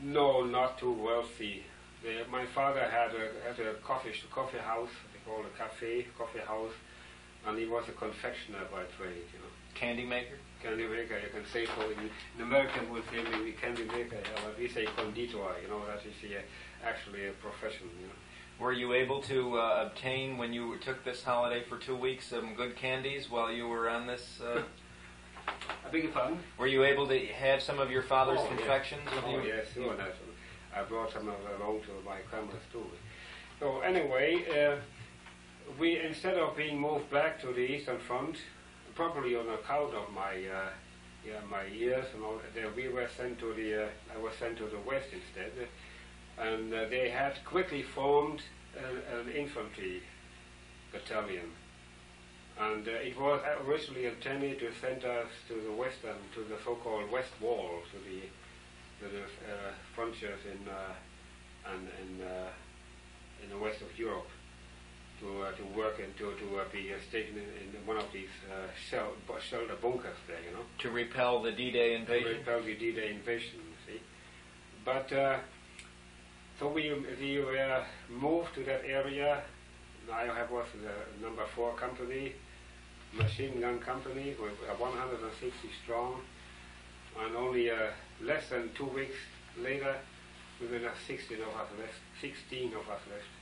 Speaker 2: No, not too wealthy. They, my father had a had a coffee coffee house. They call it a cafe, coffee house, and he was a confectioner by trade. You know,
Speaker 1: Candy maker?
Speaker 2: Candy maker. You can say so. In, in American would say maybe candy maker, yeah, but we say Konditor. You know, that is actually a profession. You know.
Speaker 1: Were you able to uh, obtain when you took this holiday for two weeks some good candies while you were on this? Uh,
Speaker 2: I beg your pardon?
Speaker 1: were you able to have some of your father's
Speaker 2: Oh, yes.
Speaker 1: confections with
Speaker 2: Oh
Speaker 1: you?
Speaker 2: yes, sure. I brought some along to my cameras too. So anyway, uh, we instead of being moved back to the Eastern Front, probably on account of my uh, yeah my years and all, that, we were sent to the uh, I was sent to the West instead, and uh, they had quickly formed an, an infantry battalion. And uh, it was originally intended to send us to the western, to the so-called West Wall, to the to the uh, frontiers in uh, and in in the west of Europe, to uh, to work and to to uh, be uh, stationed in, in one of these uh, shell, shelter bunkers there, you know
Speaker 1: To repel the D-Day invasion?
Speaker 2: to repel the D-Day invasion. You see, but uh, so we we were moved to that area. I have was the number four company, machine gun company, with uh, 160 strong, and only uh, less than two weeks later, we were 16 of us left. 16 of us left.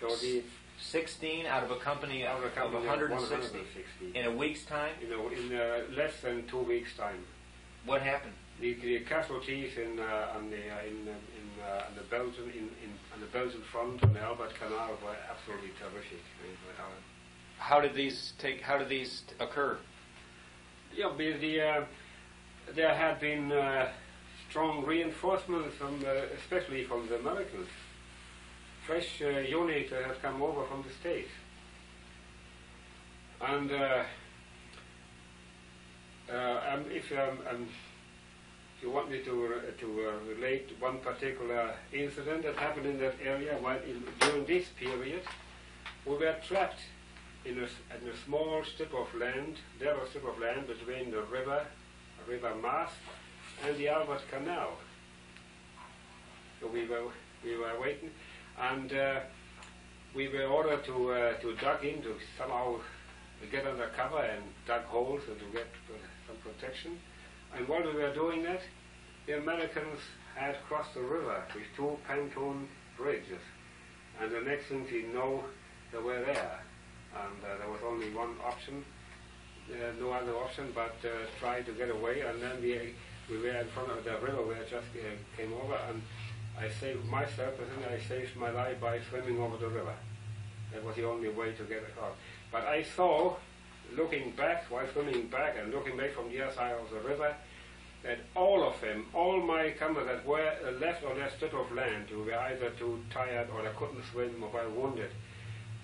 Speaker 2: So the
Speaker 1: 16 out of a company
Speaker 2: out
Speaker 1: of,
Speaker 2: a company
Speaker 1: of
Speaker 2: of
Speaker 1: 160
Speaker 2: 160.
Speaker 1: in a week's time.
Speaker 2: You know, in uh, less than two weeks' time.
Speaker 1: What happened?
Speaker 2: The, the casualties in uh, on the uh, in um, in, uh, on the Belgian in, in on the Belgian front on the Albert Canal were absolutely terrific. Uh,
Speaker 1: How did these take? How did these t- occur?
Speaker 2: yeah, the, the uh, there had been uh, strong reinforcements from uh, especially from the Americans. Fresh uh, unit that had come over from the States. And uh, uh, um, if, um, um, you want me to, uh, to uh, relate one particular incident that happened in that area in, during this period, we were trapped in a, in a small strip of land, narrow strip of land between the river, River Maas, and the Albert Canal. So we were we were waiting, and uh, we were ordered to uh, to dug in to somehow get under cover and dug holes and to get some protection. And while we were doing that, the Americans had crossed the river with two pontoon bridges, and the next thing you know, they were there, and uh, there was only one option, uh, no other option but uh, try to get away. And then we we were in front of the river. where had just uh, came over, and I saved myself, and then I saved my life by swimming over the river. That was the only way to get across. But I saw, looking back, while swimming back and looking back from the other side of the river, that all of them, all my comrades that were left on that strip of land, who were either too tired or they couldn't swim or were wounded,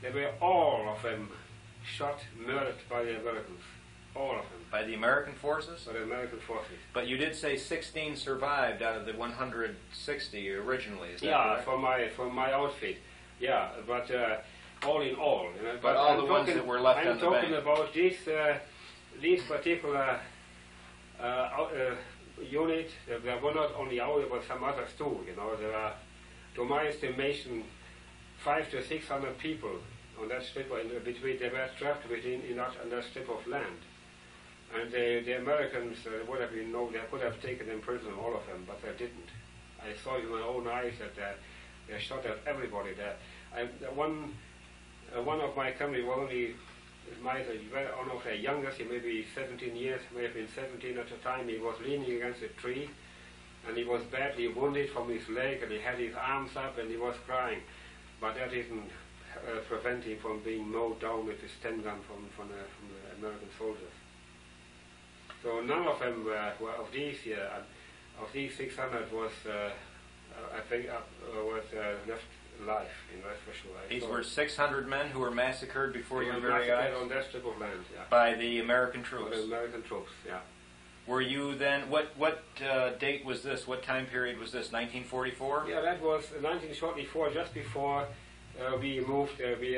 Speaker 2: they were all of them shot, murdered by the Americans. All of them,
Speaker 1: By the American forces?
Speaker 2: by the American forces.
Speaker 1: But you did say 16 survived out of the 160 originally, is that
Speaker 2: Yeah,
Speaker 1: correct?
Speaker 2: for my for my outfit. Yeah, but uh, all in all, you know,
Speaker 1: But all
Speaker 2: I'm
Speaker 1: the ones
Speaker 2: talking-
Speaker 1: that were left
Speaker 2: I'm
Speaker 1: on the
Speaker 2: talking about this uh, this particular uh, uh, unit. There there were not only ours, but some others too. You know, there are, to my estimation, five to six hundred people on that strip in between. They were trapped within in that, on that strip of land. And the, the Americans uh, would have been, no, they could have taken them prisoner, all of them, but they didn't. I saw with my own eyes that uh, they shot at everybody there. I, one, uh, one of my company was only, my, one of the youngest, he may be 17 years, may have been 17 at the time, he was leaning against a tree, and he was badly wounded from his leg, and he had his arms up, and he was crying. But that didn't uh, prevent him from being mowed down with his 10 gun from, from, the, from the American soldiers. So none of them were, were of these here. Uh, of these 600 was, uh, uh, I think, uh, uh, was uh, left alive. You know, that's for sure. I
Speaker 1: These were 600 men who were massacred before your
Speaker 2: were
Speaker 1: very eyes
Speaker 2: massacred on that strip of land. Yeah,
Speaker 1: by the American
Speaker 2: By
Speaker 1: troops.
Speaker 2: the American troops. Yeah.
Speaker 1: Were you then, what, what uh, date was this? What time period was this? 1944?
Speaker 2: Yeah, that was 1944, just before uh, we moved. Uh, we,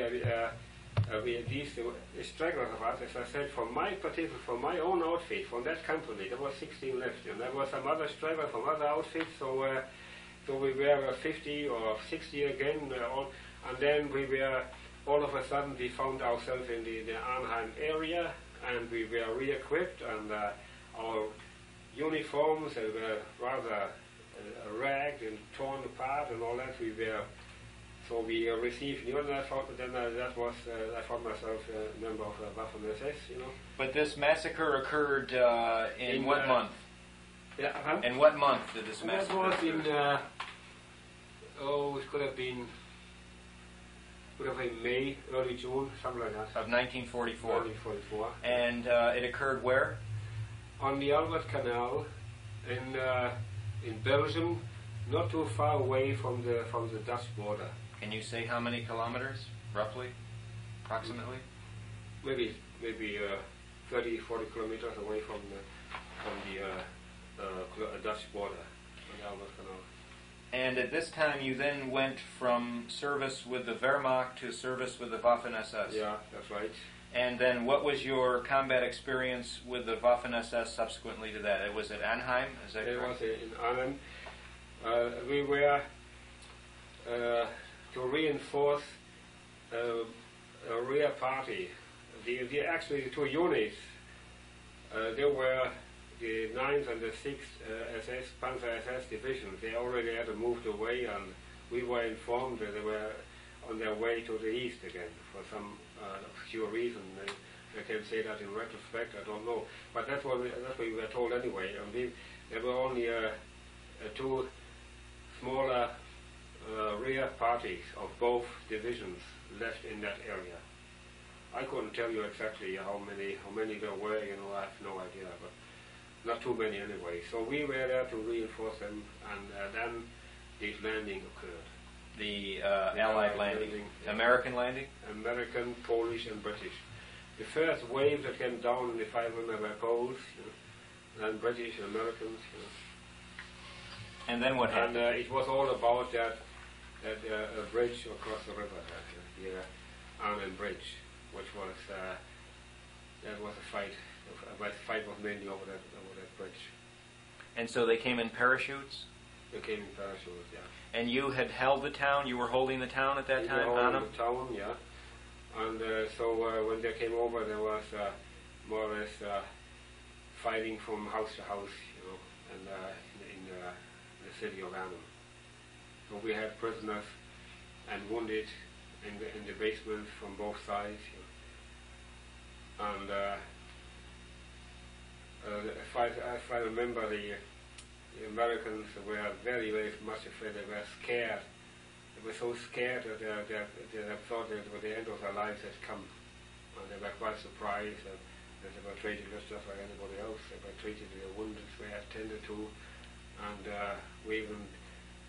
Speaker 2: uh, we, these uh, stragglers of us, as I said, from my particular, from my own outfit, from that company, there was 16 left, and there was some other stragglers from other outfits. So, uh, so we were uh, 50 or 60 again, uh, all, and then we were all of a sudden we found ourselves in the, the Arnhem area, and we were re-equipped, and uh, our uniforms were rather uh, ragged and torn apart and all that. We were so we uh, received news, and I thought then uh, that was uh, I found myself a member of uh, Waffen SS, you know.
Speaker 1: But this massacre occurred uh, in,
Speaker 2: In,
Speaker 1: what
Speaker 2: uh,
Speaker 1: month?
Speaker 2: Yeah, huh?
Speaker 1: In what month did this
Speaker 2: And that
Speaker 1: massacre
Speaker 2: was in uh, oh, it could have been could have been May, early June, something like that.
Speaker 1: of 1944.
Speaker 2: 1944.
Speaker 1: And uh, it occurred where?
Speaker 2: on the Albert Canal in uh, in Belgium, not too far away from the from the Dutch border.
Speaker 1: Can you say how many kilometers, roughly, approximately?
Speaker 2: Maybe maybe uh, 30, 40 kilometers away from the from the uh, uh, Dutch border on the Albert Canal.
Speaker 1: And at this time, you then went from service with the Wehrmacht to service with the Waffen SS.
Speaker 2: Yeah, that's right.
Speaker 1: And then, what was your combat experience with the Waffen SS subsequently to that? It was at Arnhem, is that
Speaker 2: It
Speaker 1: correct?
Speaker 2: was in Arnhem. Uh, we were uh, to reinforce uh, a rear party. The, the actually the two units. Uh, they were the 9th and the 6th uh, SS Panzer SS divisions. They already had moved away, and we were informed that they were on their way to the east again for some uh, obscure reason. I, I can say that in retrospect, I don't know. But that's what we, that's what we were told anyway. And we, there were only uh, uh, two smaller uh, rear parties of both divisions left in that area. I couldn't tell you exactly how many how many there were. You know, I have no idea, but not too many anyway. So we were there to reinforce them, and uh, then this landing occurred.
Speaker 1: the uh, Allied landing.
Speaker 2: landing.
Speaker 1: American landing?
Speaker 2: American, Polish, and British. The first wave that came down, if I remember, were Poles, you know, and British and Americans. You know.
Speaker 1: And then what
Speaker 2: And
Speaker 1: happened?
Speaker 2: uh, it was all about that that uh, a bridge across the river, the uh, Arnhem Bridge, which was uh, that was a fight. The fight was mainly over that over that bridge.
Speaker 1: And so they came in parachutes?
Speaker 2: They came in parachutes, yeah.
Speaker 1: And you had held the town? You were holding the town at that
Speaker 2: We
Speaker 1: time,
Speaker 2: were
Speaker 1: Anna?
Speaker 2: the town, yeah. And uh, so uh, when they came over, there was uh, more or less uh, fighting from house to house, you know, and uh, in, in uh, the city of Arnhem. We had prisoners and wounded in the in the basement from both sides, you know. and uh, uh, if I if I remember the, the Americans were very very much afraid. They were scared they were so scared that they, they, they thought that the end of their lives had come. And they were quite surprised that, they were treated just like anybody else. They were treated, their wounded were attended to, and uh, we even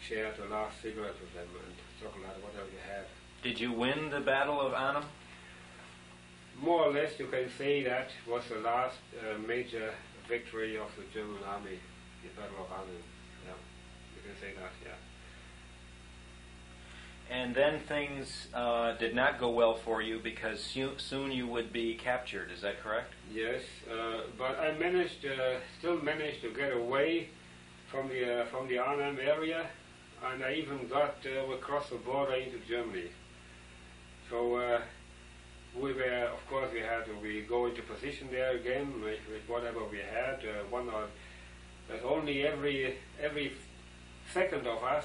Speaker 2: shared the last cigarette with them and chocolate, whatever you have.
Speaker 1: Did you win the Battle of Arnhem?
Speaker 2: More or less, you can say that was the last uh, major victory of the German army, the Battle of Arnhem. Yeah, you can say that, yeah.
Speaker 1: And then things uh, did not go well for you because soon you would be captured. Is that correct?
Speaker 2: Yes, uh, but I managed, uh, still managed to get away from the uh, from the Arnhem area, and I even got uh, across the border into Germany. So uh, we were, of course, we had to we go into position there again with, with whatever we had. Uh, one or but only every every second of us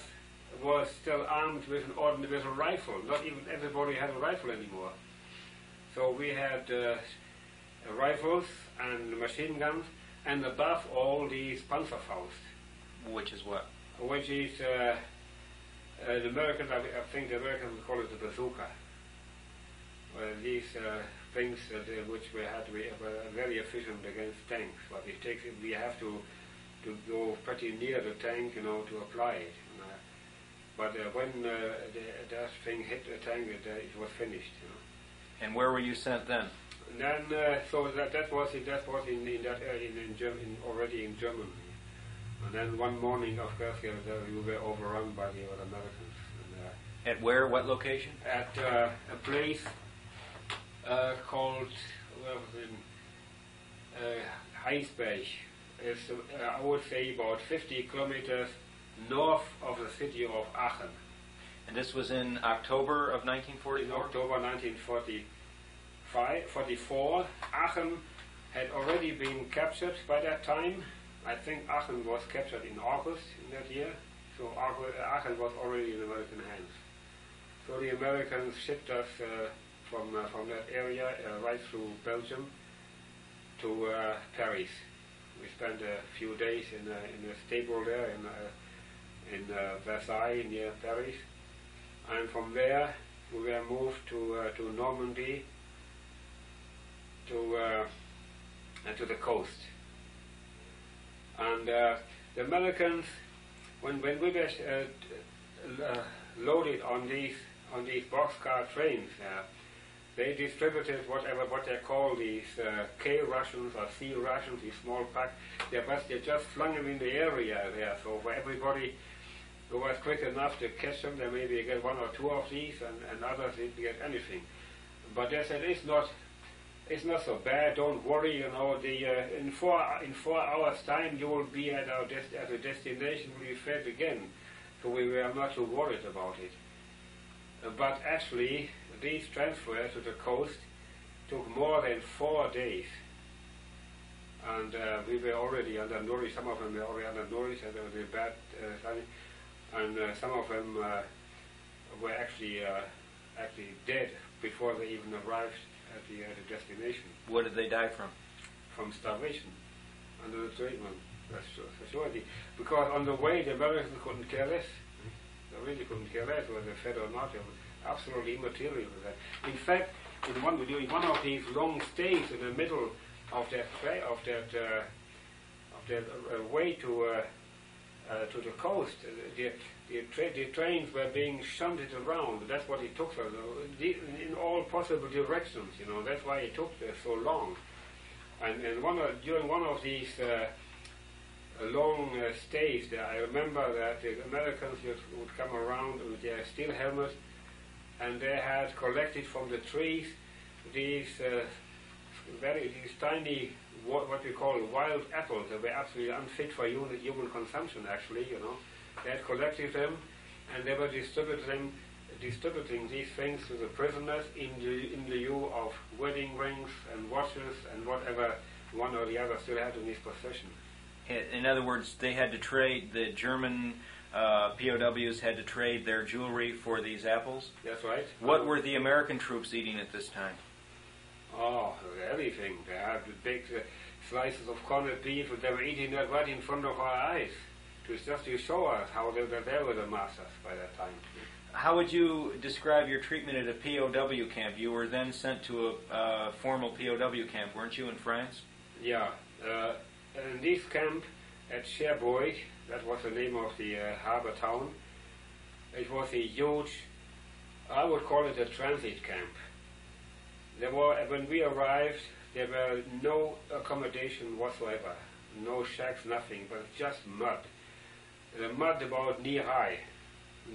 Speaker 2: was still armed with an ordinary with a rifle. Not even everybody had a rifle anymore. So we had uh, rifles and machine guns, and above all these Panzerfaust,
Speaker 1: Which is what?
Speaker 2: Which is uh, uh, the Americans. I, I think the Americans would call it the bazooka. Well, these uh, things that, uh, which we had to be uh, very efficient against tanks. But it takes we have to to go pretty near the tank, you know, to apply it. And, uh, but uh, when uh, the, that thing hit the tank, it, uh, it was finished. You know.
Speaker 1: And where were you sent then?
Speaker 2: Then, uh, so that that was in, that was in, in that uh, in, in already in Germany. And then one morning, of course, we were overrun by the Americans. And, uh,
Speaker 1: At where? What location?
Speaker 2: at uh, a place uh, called where was it? Uh, Heinsberg. It's, uh, I would say about 50 kilometers north of the city of Aachen.
Speaker 1: And this was in October of
Speaker 2: In
Speaker 1: 1944?
Speaker 2: October 1945, 44, Aachen had already been captured by that time. I think Aachen was captured in August in that year, so Aachen Aachen was already in American hands. So the Americans shipped us uh, from uh, from that area uh, right through Belgium to uh, Paris. We spent a few days in a, in a stable there in uh, in uh, Versailles near Paris, and from there we were moved to uh, to Normandy to uh, to the coast. And uh, the Americans, when when we were uh, uh, loaded on these on these boxcar trains, uh, they distributed whatever what they call these uh, K rations or C rations, these small packs. They just they just flung them in the area there, so for everybody who was quick enough to catch them, they maybe get one or two of these, and, and others didn't get anything. But they said it's not it's not so bad. Don't worry. You know, the uh, in four in four hours' time you will be at our des- at the destination. Be fed again, so we were not too worried about it. Uh, but actually, these transfers to the coast took more than four days, and uh, we were already under undernourished. Some of them were already undernourished, and they were bad, uh, and uh, some of them uh, were actually actually dead before they even arrived at the, at the destination
Speaker 1: What did they die from?
Speaker 2: from starvation under the treatment. That's sure, for sure. The- Because on the way, the Americans couldn't care less. They really couldn't care less whether fed or not. It was absolutely immaterial to that. In fact, in one, during one of these long stays in the middle of that tra- of that uh, of that uh, way to uh, uh, to the coast. Uh, the, the, tra- the trains were being shunted around. That's what it took the, in all possible directions. You know, that's why it took uh, so long. And, and one of, during one of these uh, long uh, stays, there, I remember that the Americans would, would come around with their steel helmets, and they had collected from the trees these uh, very these tiny what, what we call wild apples. that were absolutely unfit for human, human consumption. Actually, you know, they had collected them, and they were distributing distributing these things to the prisoners in the in the lieu of wedding rings and watches and whatever one or the other still had in his possession.
Speaker 1: In other words, they had to trade the German uh, POWs had to trade their jewelry for these apples.
Speaker 2: That's right.
Speaker 1: What were the American troops eating at this time?
Speaker 2: Oh, everything. They had big uh, slices of corned beef, and they were eating that right in front of our eyes. It was just to show us how they, that they were the masters by that time.
Speaker 1: How would you describe your treatment at a POW camp? You were then sent to a uh, formal POW camp, weren't you, in France?
Speaker 2: Yeah. Uh, in this camp at Cherbourg, that was the name of the uh, harbor town, it was a huge, I would call it a transit camp. There were, when we arrived, there were no accommodation whatsoever, no shacks, nothing, but just mud. The mud about knee high.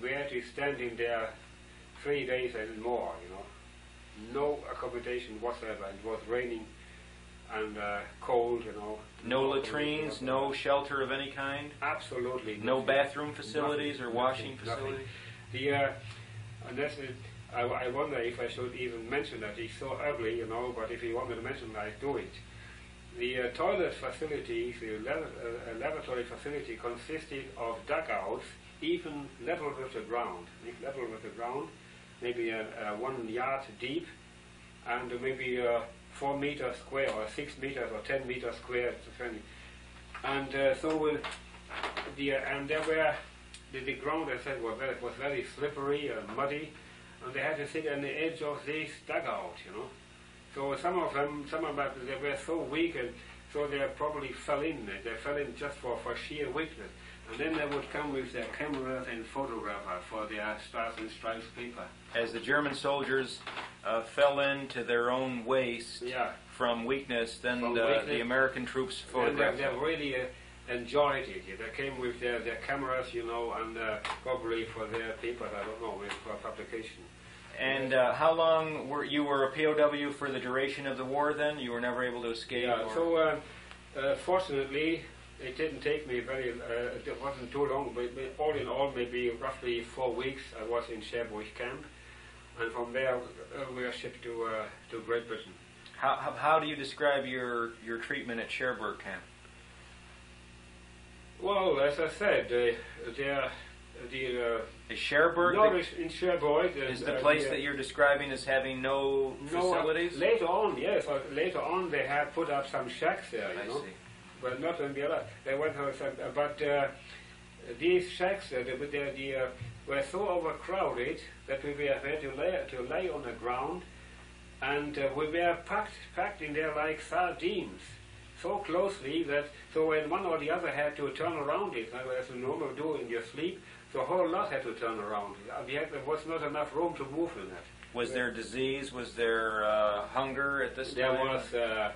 Speaker 2: We had to stand in there three days and more, you know. No accommodation whatsoever. It was raining and uh, cold, you know.
Speaker 1: No latrines, no shelter of any kind?
Speaker 2: Absolutely.
Speaker 1: No bathroom facilities
Speaker 2: nothing,
Speaker 1: or washing
Speaker 2: nothing,
Speaker 1: facilities?
Speaker 2: Nothing. The, uh, it. I, I, wonder if I should even mention that. It's so ugly, you know, but if you want me to mention it, I do it. The uh, toilet facility, the uh, lavatory facility, consisted of dugouts, even level with the ground, level with the ground, maybe uh, uh, one yard deep, and maybe uh, four meters square, or six meters, or ten meters square, depending. and uh, so the and there were the, the ground, I said, was very, was very slippery and muddy and they had to sit on the edge of this dugout, you know. So some of them, some of them, they were so weak, and so they probably fell in. They fell in just for, for sheer weakness. And then they would come with their cameras and photographers for their Stars and Stripes paper.
Speaker 1: As the German soldiers uh, fell into their own waste
Speaker 2: yeah.
Speaker 1: from weakness, then
Speaker 2: from
Speaker 1: the,
Speaker 2: weakness.
Speaker 1: the, American troops photographed
Speaker 2: they, they really uh, enjoyed it. They came with their, their cameras, you know, and uh, probably for their paper, I don't know, for publication.
Speaker 1: And uh, how long were you were a POW for the duration of the war? Then you were never able to escape.
Speaker 2: Yeah. So uh, uh, fortunately, it didn't take me very. Uh, it wasn't too long, but all in all, maybe roughly four weeks. I was in Cherbourg camp, and from there uh, we were shipped to uh, to Great Britain.
Speaker 1: how, how, how do you describe your, your treatment at Cherbourg camp?
Speaker 2: Well, as I said, uh, there the uh,
Speaker 1: Is Cherbourg
Speaker 2: no,
Speaker 1: the,
Speaker 2: in Cherbourg
Speaker 1: is
Speaker 2: uh,
Speaker 1: the
Speaker 2: uh,
Speaker 1: place
Speaker 2: the-
Speaker 1: that you're describing as having no,
Speaker 2: no, uh,
Speaker 1: facilities?
Speaker 2: later on, yes, uh, later on they had put up some shacks there, you
Speaker 1: I
Speaker 2: know.
Speaker 1: see.
Speaker 2: but not on the other. They went on some, uh, but uh, these shacks uh, they, they, they, uh, were so overcrowded that we were had to lay, to lay on the ground, and uh, we were packed packed in there like sardines, so closely that so when one or the other had to turn around it, uh, as you normally do in your sleep, the whole lot had to turn around. Uh, we had, there was not enough room to move in that.
Speaker 1: Was there disease? Was there uh, hunger at this
Speaker 2: There
Speaker 1: time?
Speaker 2: was uh,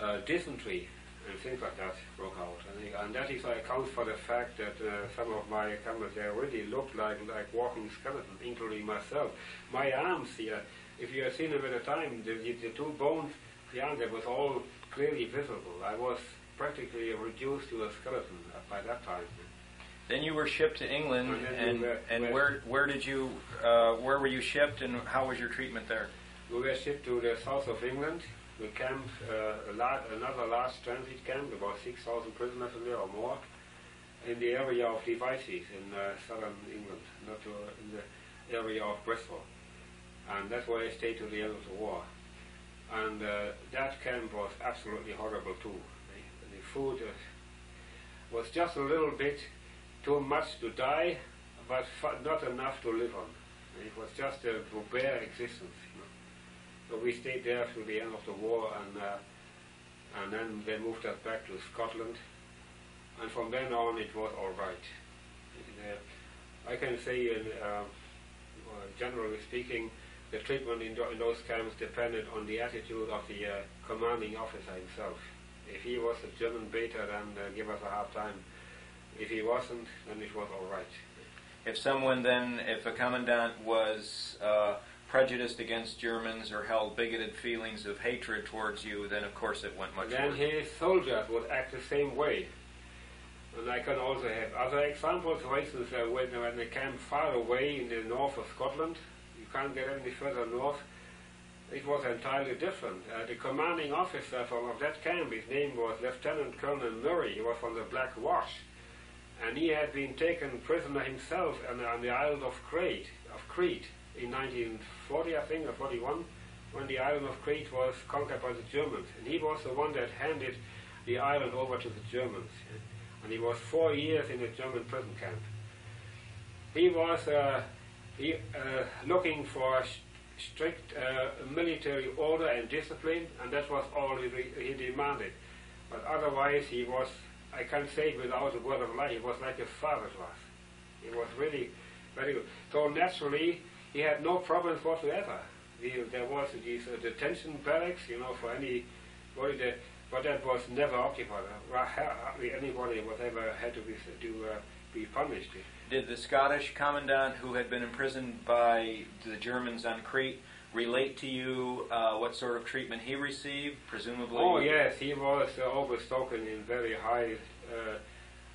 Speaker 2: uh, dysentery and things like that broke out, and, and that is accounts for the fact that uh, some of my cameras they really looked like like walking skeletons, including myself. My arms here, if you have seen them at the time, the, the, the two bones, the arm, that was all clearly visible. I was practically reduced to a skeleton by that time.
Speaker 1: Then you were shipped to England,
Speaker 2: And
Speaker 1: and
Speaker 2: were-
Speaker 1: and
Speaker 2: were-
Speaker 1: where where did you uh, where were you shipped, and how was your treatment there?
Speaker 2: We were shipped to the south of England. We camped uh, a lar- another large transit camp, about 6,000 prisoners in there or more, in the area of Devizes in uh, southern England, not to, in the area of Bristol. And that's where I stayed to the end of the war. And uh, that camp was absolutely horrible too. The, the food uh, was just a little bit too much to die, but not enough to live on. It was just a bare existence. You know. So we stayed there through the end of the war, and uh, and then they moved us back to Scotland. and from then on it was all right. Uh, I can say, in, uh, generally speaking, the treatment in, in, those camps depended on the attitude of the uh, commanding officer himself. If he was a German beta, then uh, give us a hard time. If he wasn't, then it was all right.
Speaker 1: If someone then, if a commandant was uh, prejudiced against Germans or held bigoted feelings of hatred towards you, then of course it went much
Speaker 2: then
Speaker 1: worse.
Speaker 2: Then his soldiers would act the same way. And I can also have other examples. For instance, uh, when, when they camp far away in the north of Scotland, you can't get any further north, it was entirely different. Uh, the commanding officer from of that camp, his name was Lieutenant Colonel Murray. He was from the Black Watch, and he had been taken prisoner himself on, on the island of Crete, of Crete, in 1940, I think, or 41, when the island of Crete was conquered by the Germans, and he was the one that handed the island over to the Germans. And he was four years in a German prison camp. He was uh, he, uh, looking for strict uh, military order and discipline, and that was all he, he, demanded. But otherwise, he was, I can't say it without a word of lie, he was like a father to us. He was really very good. So naturally, he had no problems whatsoever. He, there was these uh, detention barracks, you know, for anybody that but that was never occupied. Anybody was ever had to be to uh, be punished.
Speaker 1: Did the Scottish commandant who had been imprisoned by the Germans on Crete relate to you uh, what sort of treatment he received? Presumably.
Speaker 2: Oh yes, he was uh, in very high. Uh,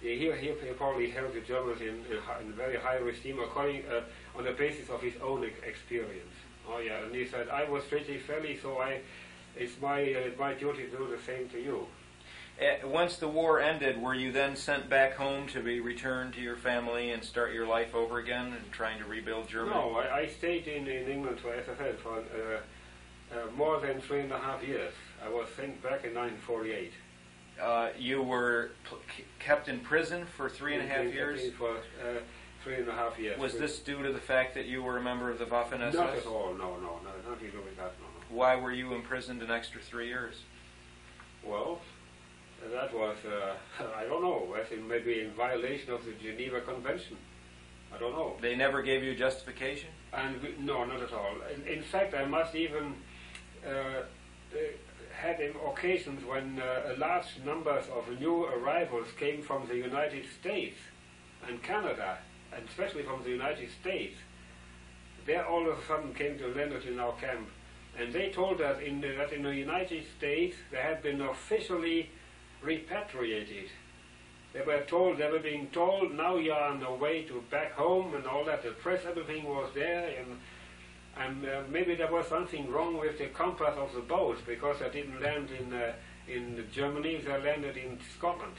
Speaker 2: he, he, he, probably held the Germans in, in, in very high esteem, according uh, on the basis of his own experience. Oh yeah, and he said I was treated fairly, so I it's my, uh, my duty to do the same to you.
Speaker 1: Uh, once the war ended, were you then sent back home to be returned to your family and start your life over again and trying to rebuild Germany?
Speaker 2: No, I, I stayed in, in England for, as I said, for uh, uh, more than three and a half years. I was sent back in 1948.
Speaker 1: Uh, you were kept in prison for three and a half years?
Speaker 2: For uh, three and a half years.
Speaker 1: Was this due to the fact that you were a member of the Waffen SS?
Speaker 2: Not at all, no, no, no, nothing to do with that, no.
Speaker 1: Why were you imprisoned an extra three years?
Speaker 2: Well, that was, uh, I don't know, I think maybe in violation of the Geneva Convention. I don't know.
Speaker 1: They never gave you justification?
Speaker 2: And we, no, not at all. In, in fact, I must even uh, uh had occasions when uh, large numbers of new arrivals came from the United States and Canada, and especially from the United States. They all of a sudden came to land in our camp and they told us in the, that in the United States they had been officially repatriated. They were told, they were being told, now you are on the way to back home and all that. The press, everything was there, and and uh, maybe there was something wrong with the compass of the boat because they didn't land in uh, in Germany. They landed in Scotland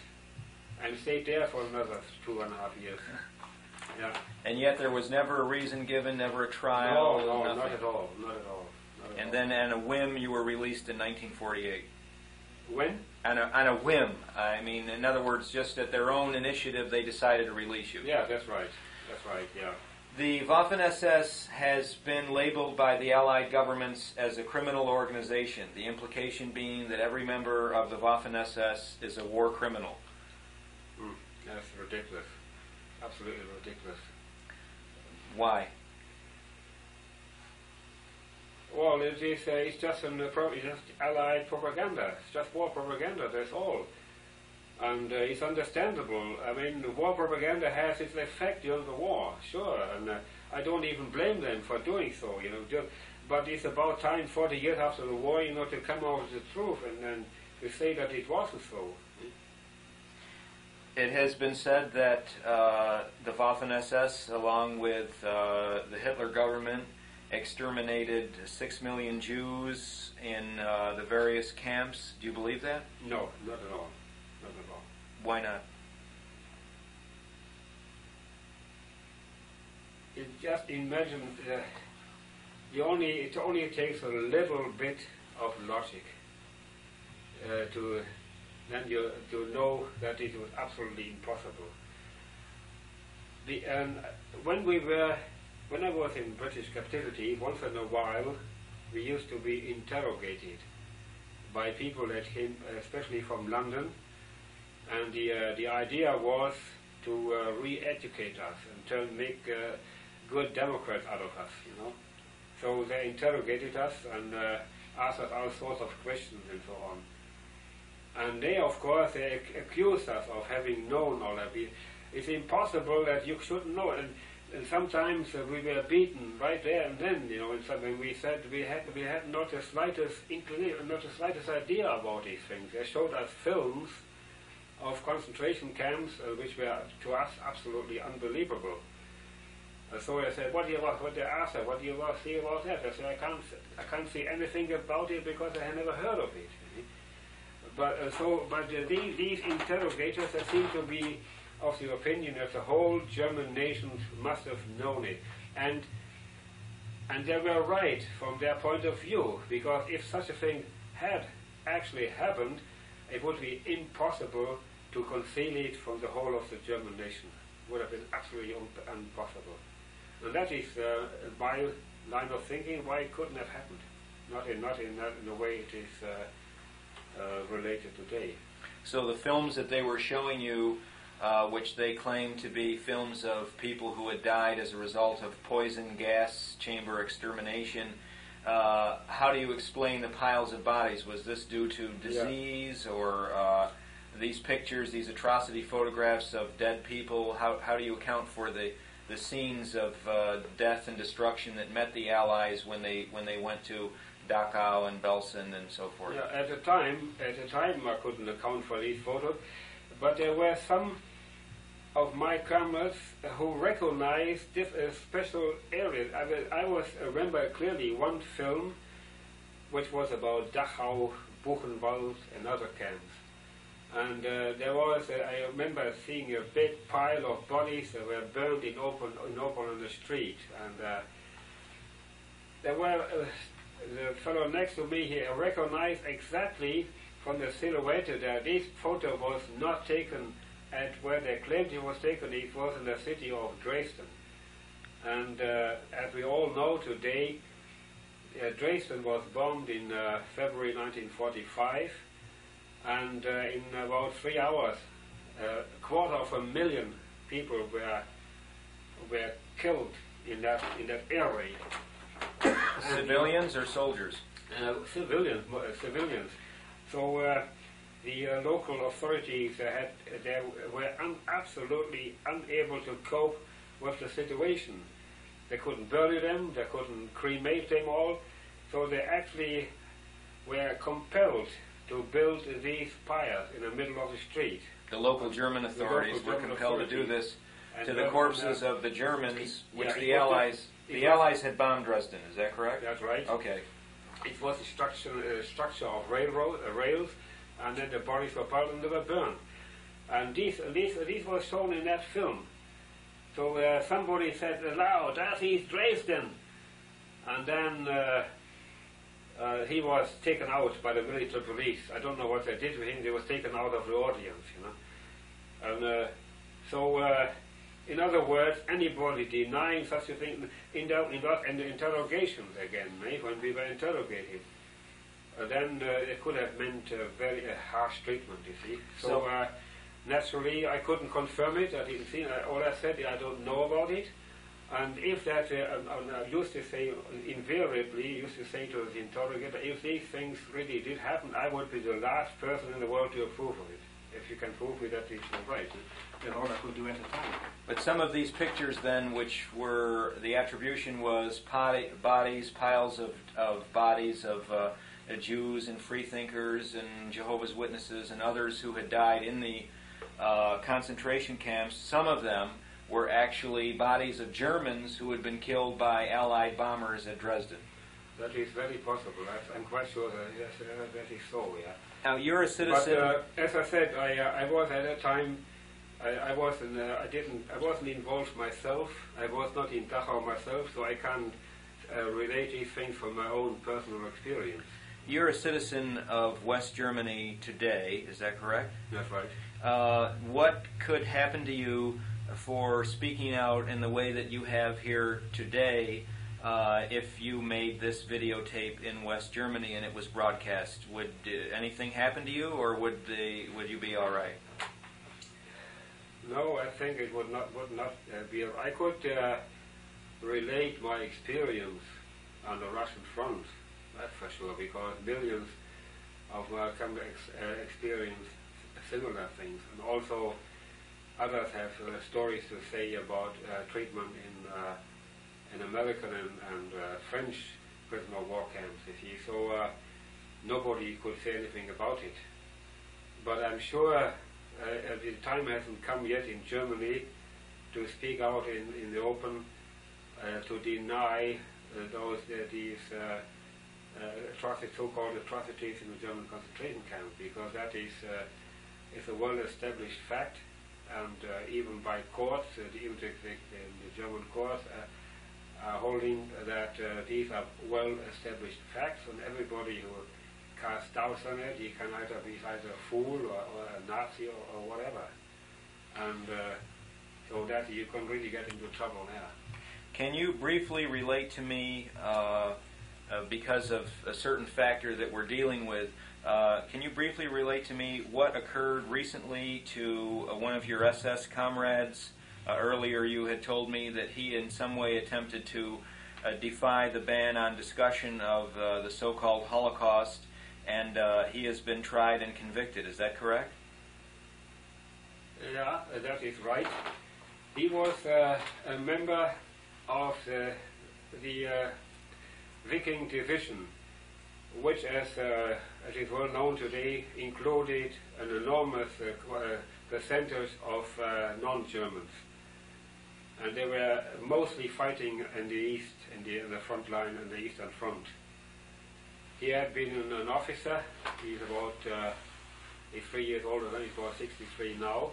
Speaker 2: and stayed there for another two and a half years. Yeah.
Speaker 1: And yet there was never a reason given, never a trial.
Speaker 2: No, no, nothing. not at all, not at all.
Speaker 1: And then on a whim, you were released in 1948.
Speaker 2: When?
Speaker 1: On a, on a whim. I mean, in other words, just at their own initiative, they decided to release you.
Speaker 2: Yeah, that's right. That's right, yeah.
Speaker 1: The Waffen SS has been labeled by the Allied governments as a criminal organization, the implication being that every member of the Waffen SS is a war criminal.
Speaker 2: Mm, that's ridiculous. Absolutely ridiculous.
Speaker 1: Why?
Speaker 2: Well, it is, uh, it's just an it's just Allied propaganda. It's just war propaganda. That's all. And uh, it's understandable. I mean, war propaganda has its effect during the war, sure, and uh, I don't even blame them for doing so. You know, just, but it's about time, 40 years after the war, you know, to come out with the truth and, and to say that it wasn't so.
Speaker 1: It has been said that uh, the Waffen SS, along with uh, the Hitler government, exterminated six million Jews in uh, the various camps. Do you believe that?
Speaker 2: No, not at all. Not at all.
Speaker 1: Why not?
Speaker 2: It just imagine uh, you only it only takes a little bit of logic uh, to then you to know that it was absolutely impossible. The, and when we were when I was in British captivity, once in a while, we used to be interrogated by people that came, especially from London, and the uh, the idea was to uh, re-educate us and to make uh, good Democrats out of us, you know. So they interrogated us and uh, asked us all sorts of questions and so on. And they, of course, they ac- accused us of having known all that. It's impossible that you shouldn't know. And, and sometimes uh, we were beaten right there and then, you know, when we said we had, we had not the slightest inclination, not the slightest idea about these things. They showed us films of concentration camps uh, which were to us absolutely unbelievable. Uh, so I said, "What do you want? What they asked her, what do you want see about that?" I said, "I can't, I can't see anything about it because I had never heard of it." But uh, so, but uh, these, these interrogators they seem to be of the opinion that the whole German nation must have known it, and and they were right from their point of view because if such a thing had actually happened, it would be impossible to conceal it from the whole of the German nation. It would have been absolutely un- impossible. And that is uh, my line of thinking why it couldn't have happened. Not in, not in, in the way it is uh, uh, related today.
Speaker 1: So the films that they were showing you, uh, which they claim to be films of people who had died as a result of poison gas chamber extermination, uh, how do you explain the piles of bodies? Was this due to disease or uh, these pictures, these atrocity photographs of dead people? How, how do you account for the, the scenes of uh, death and destruction that met the Allies when they when they went to Dachau and Belsen and so forth?
Speaker 2: Yeah, at the time, at the time I couldn't account for these photos, but there were some of my comrades who recognized this uh, special areas. I, was, I was I remember clearly one film, which was about Dachau, Buchenwald, and other camps. And uh, there was, uh, I remember seeing a big pile of bodies that were burned in open, in open on the street. And uh, there were uh, the fellow next to me here recognized exactly from the silhouette that this photo was not taken at where they claimed it was taken. It was in the city of Dresden. And uh, as we all know today, uh, Dresden was bombed in uh, February 1945, and uh, in about three hours, uh, a quarter of a million people were were killed in that in that area. And-
Speaker 1: Civilians or soldiers?
Speaker 2: uh, civilians, uh, civilians. So uh, the uh, local authorities uh, had they were un- absolutely unable to cope with the situation. They couldn't bury them, they couldn't cremate them all, so they actually were compelled to build these pyres in the middle of the street.
Speaker 1: The local German authorities
Speaker 2: local
Speaker 1: were
Speaker 2: German
Speaker 1: compelled to do this
Speaker 2: And
Speaker 1: to the corpses of the Germans, which
Speaker 2: yeah,
Speaker 1: the- Allies the Allies had bombed Dresden. Is that correct?
Speaker 2: That's right.
Speaker 1: Okay.
Speaker 2: It was a structure, uh, structure of railroad uh, rails, and then the bodies were piled and they were burned. And these, these, these were shown in that film. So uh, somebody said aloud, "That is Dresden," and then uh, uh, he was taken out by the military police. I don't know what they did with him. He was taken out of the audience, you know. And uh, so, uh, in other words, anybody denying such a thing in the, in the, in the interrogations again, eh, when we were interrogated, uh, then uh, it could have meant uh, very uh, harsh treatment, you see. So,
Speaker 1: So-
Speaker 2: uh, naturally, I couldn't confirm it. I didn't see. Uh, all I said, I don't know about it. And if that, uh, I used to say, invariably, used to say to the interrogator, if these things really did happen, I would be the last person in the world to approve of it. If you can prove it that it's right, then all I could do at.
Speaker 1: But some of these pictures, then, which were the attribution was poti- bodies, piles of, of bodies of uh, Jews and freethinkers and Jehovah's Witnesses and others who had died in the uh, concentration camps. Some of them were actually bodies of Germans who had been killed by Allied bombers at Dresden.
Speaker 2: That is very possible. I- I'm quite sure that yes, uh, that is so. Yeah.
Speaker 1: Now, you're a
Speaker 2: But
Speaker 1: citizen.
Speaker 2: uh, as I said, I, uh, I was at that time. I, I wasn't. Uh, I didn't. I wasn't involved myself. I was not in Dachau myself, so I can't uh, relate these things from my own personal experience.
Speaker 1: you're a citizen of West Germany today. Is that correct?
Speaker 2: That's right.
Speaker 1: Uh, what could happen to you for speaking out in the way that you have here today uh, if you made this videotape in West Germany and it was broadcast? Would uh, anything happen to you, or would they, would you be all right?
Speaker 2: No, I think it would not would not uh, be. I could uh, relate my experience on the Russian front, that's for sure, because millions of ex- uh, experience similar things, and also others have uh, stories to say about uh, treatment in uh, in American and, and uh, French prisoner of war camps. You see, so nobody could say anything about it. But I'm sure uh, uh, the time hasn't come yet in Germany to speak out in, in the open uh, to deny uh, those uh, these atrocities, so-called atrocities in the German concentration camp, because that is is a well-established fact, and even by courts, the, even the, the, the German courts are holding that these are well-established facts, and everybody who doubts on it, he can either be either a fool or, or a Nazi or, or whatever, and uh, so that you can really get into trouble there.
Speaker 1: Can you briefly relate to me, uh, uh, because of a certain factor that we're dealing with, uh, can you briefly relate to me what occurred recently to uh, one of your SS comrades? Uh, earlier, you had told me that he in some way attempted to defy the ban on discussion of the so called Holocaust, and uh, he has been tried and convicted. Is that correct?
Speaker 2: Yeah, that is right. He was uh, a member of the, the uh, Viking division, which, as, uh, is well known today, included an enormous uh, uh, percentage of non-Germans. And they were mostly fighting in the east, in the, in the front line, in the eastern front. He had been an, officer. He's about uh, he's three years older than he's about 63 now.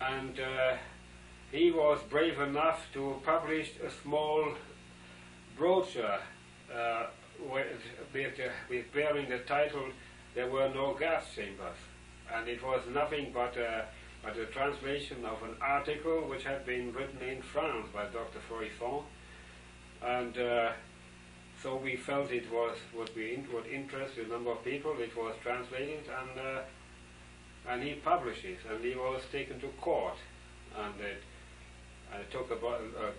Speaker 2: And uh, he was brave enough to publish a small brochure uh, with, with, uh, with bearing the title "There Were No Gas Chambers," and it was nothing but a, but a translation of an article which had been written in France by Dr. Faurisson, and uh, so we felt it was would be in, would interest a number of people. It was translated and. Uh, and he published it, and he was taken to court, and it, and it took about uh,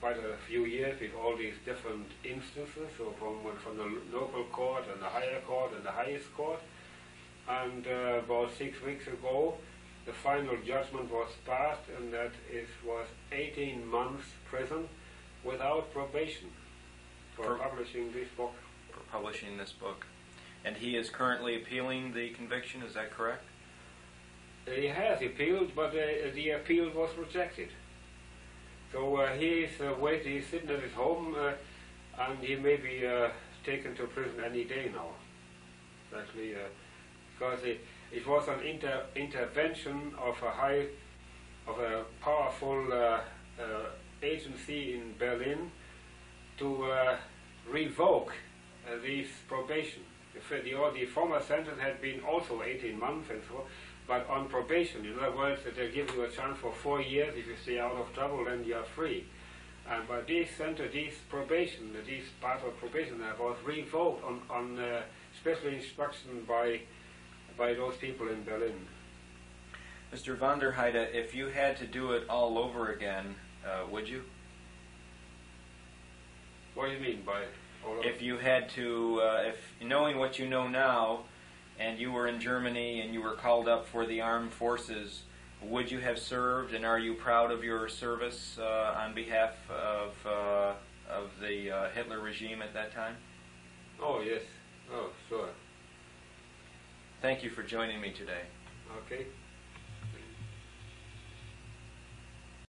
Speaker 2: quite a few years with all these different instances, so from from the local court and the higher court and the highest court, and uh, about six weeks ago, the final judgment was passed, and that it was 18 months prison without probation for
Speaker 1: For-
Speaker 2: publishing this book.
Speaker 1: For publishing this book. And he is currently appealing the conviction, is that correct?
Speaker 2: He has appealed, but uh, the appeal was rejected. So uh, he is uh, waiting, he's sitting at his home, uh, and he may be uh, taken to prison any day now. Actually, uh, because it, it was an inter- intervention of a high, of a powerful uh, uh, agency in Berlin to uh, revoke uh, these probation. The, the, former sentence had been also 18 months and so but on probation. In other words, that they give you a chance for four years. If you stay out of trouble, then you are free. And by this center, this probation, uh, this part of probation uh, was revoked on, on uh, special instruction by by those people in Berlin.
Speaker 1: Mr. van der Heide, if you had to do it all over again, uh, would you?
Speaker 2: What do you mean by all of
Speaker 1: If you had to, uh, if knowing what you know now, and you were in Germany and you were called up for the armed forces, would you have served? And are you proud of your service uh, on behalf of uh, of the uh, Hitler regime at that time?
Speaker 2: Oh yes. Oh sure.
Speaker 1: Thank you for joining me today.
Speaker 2: Okay.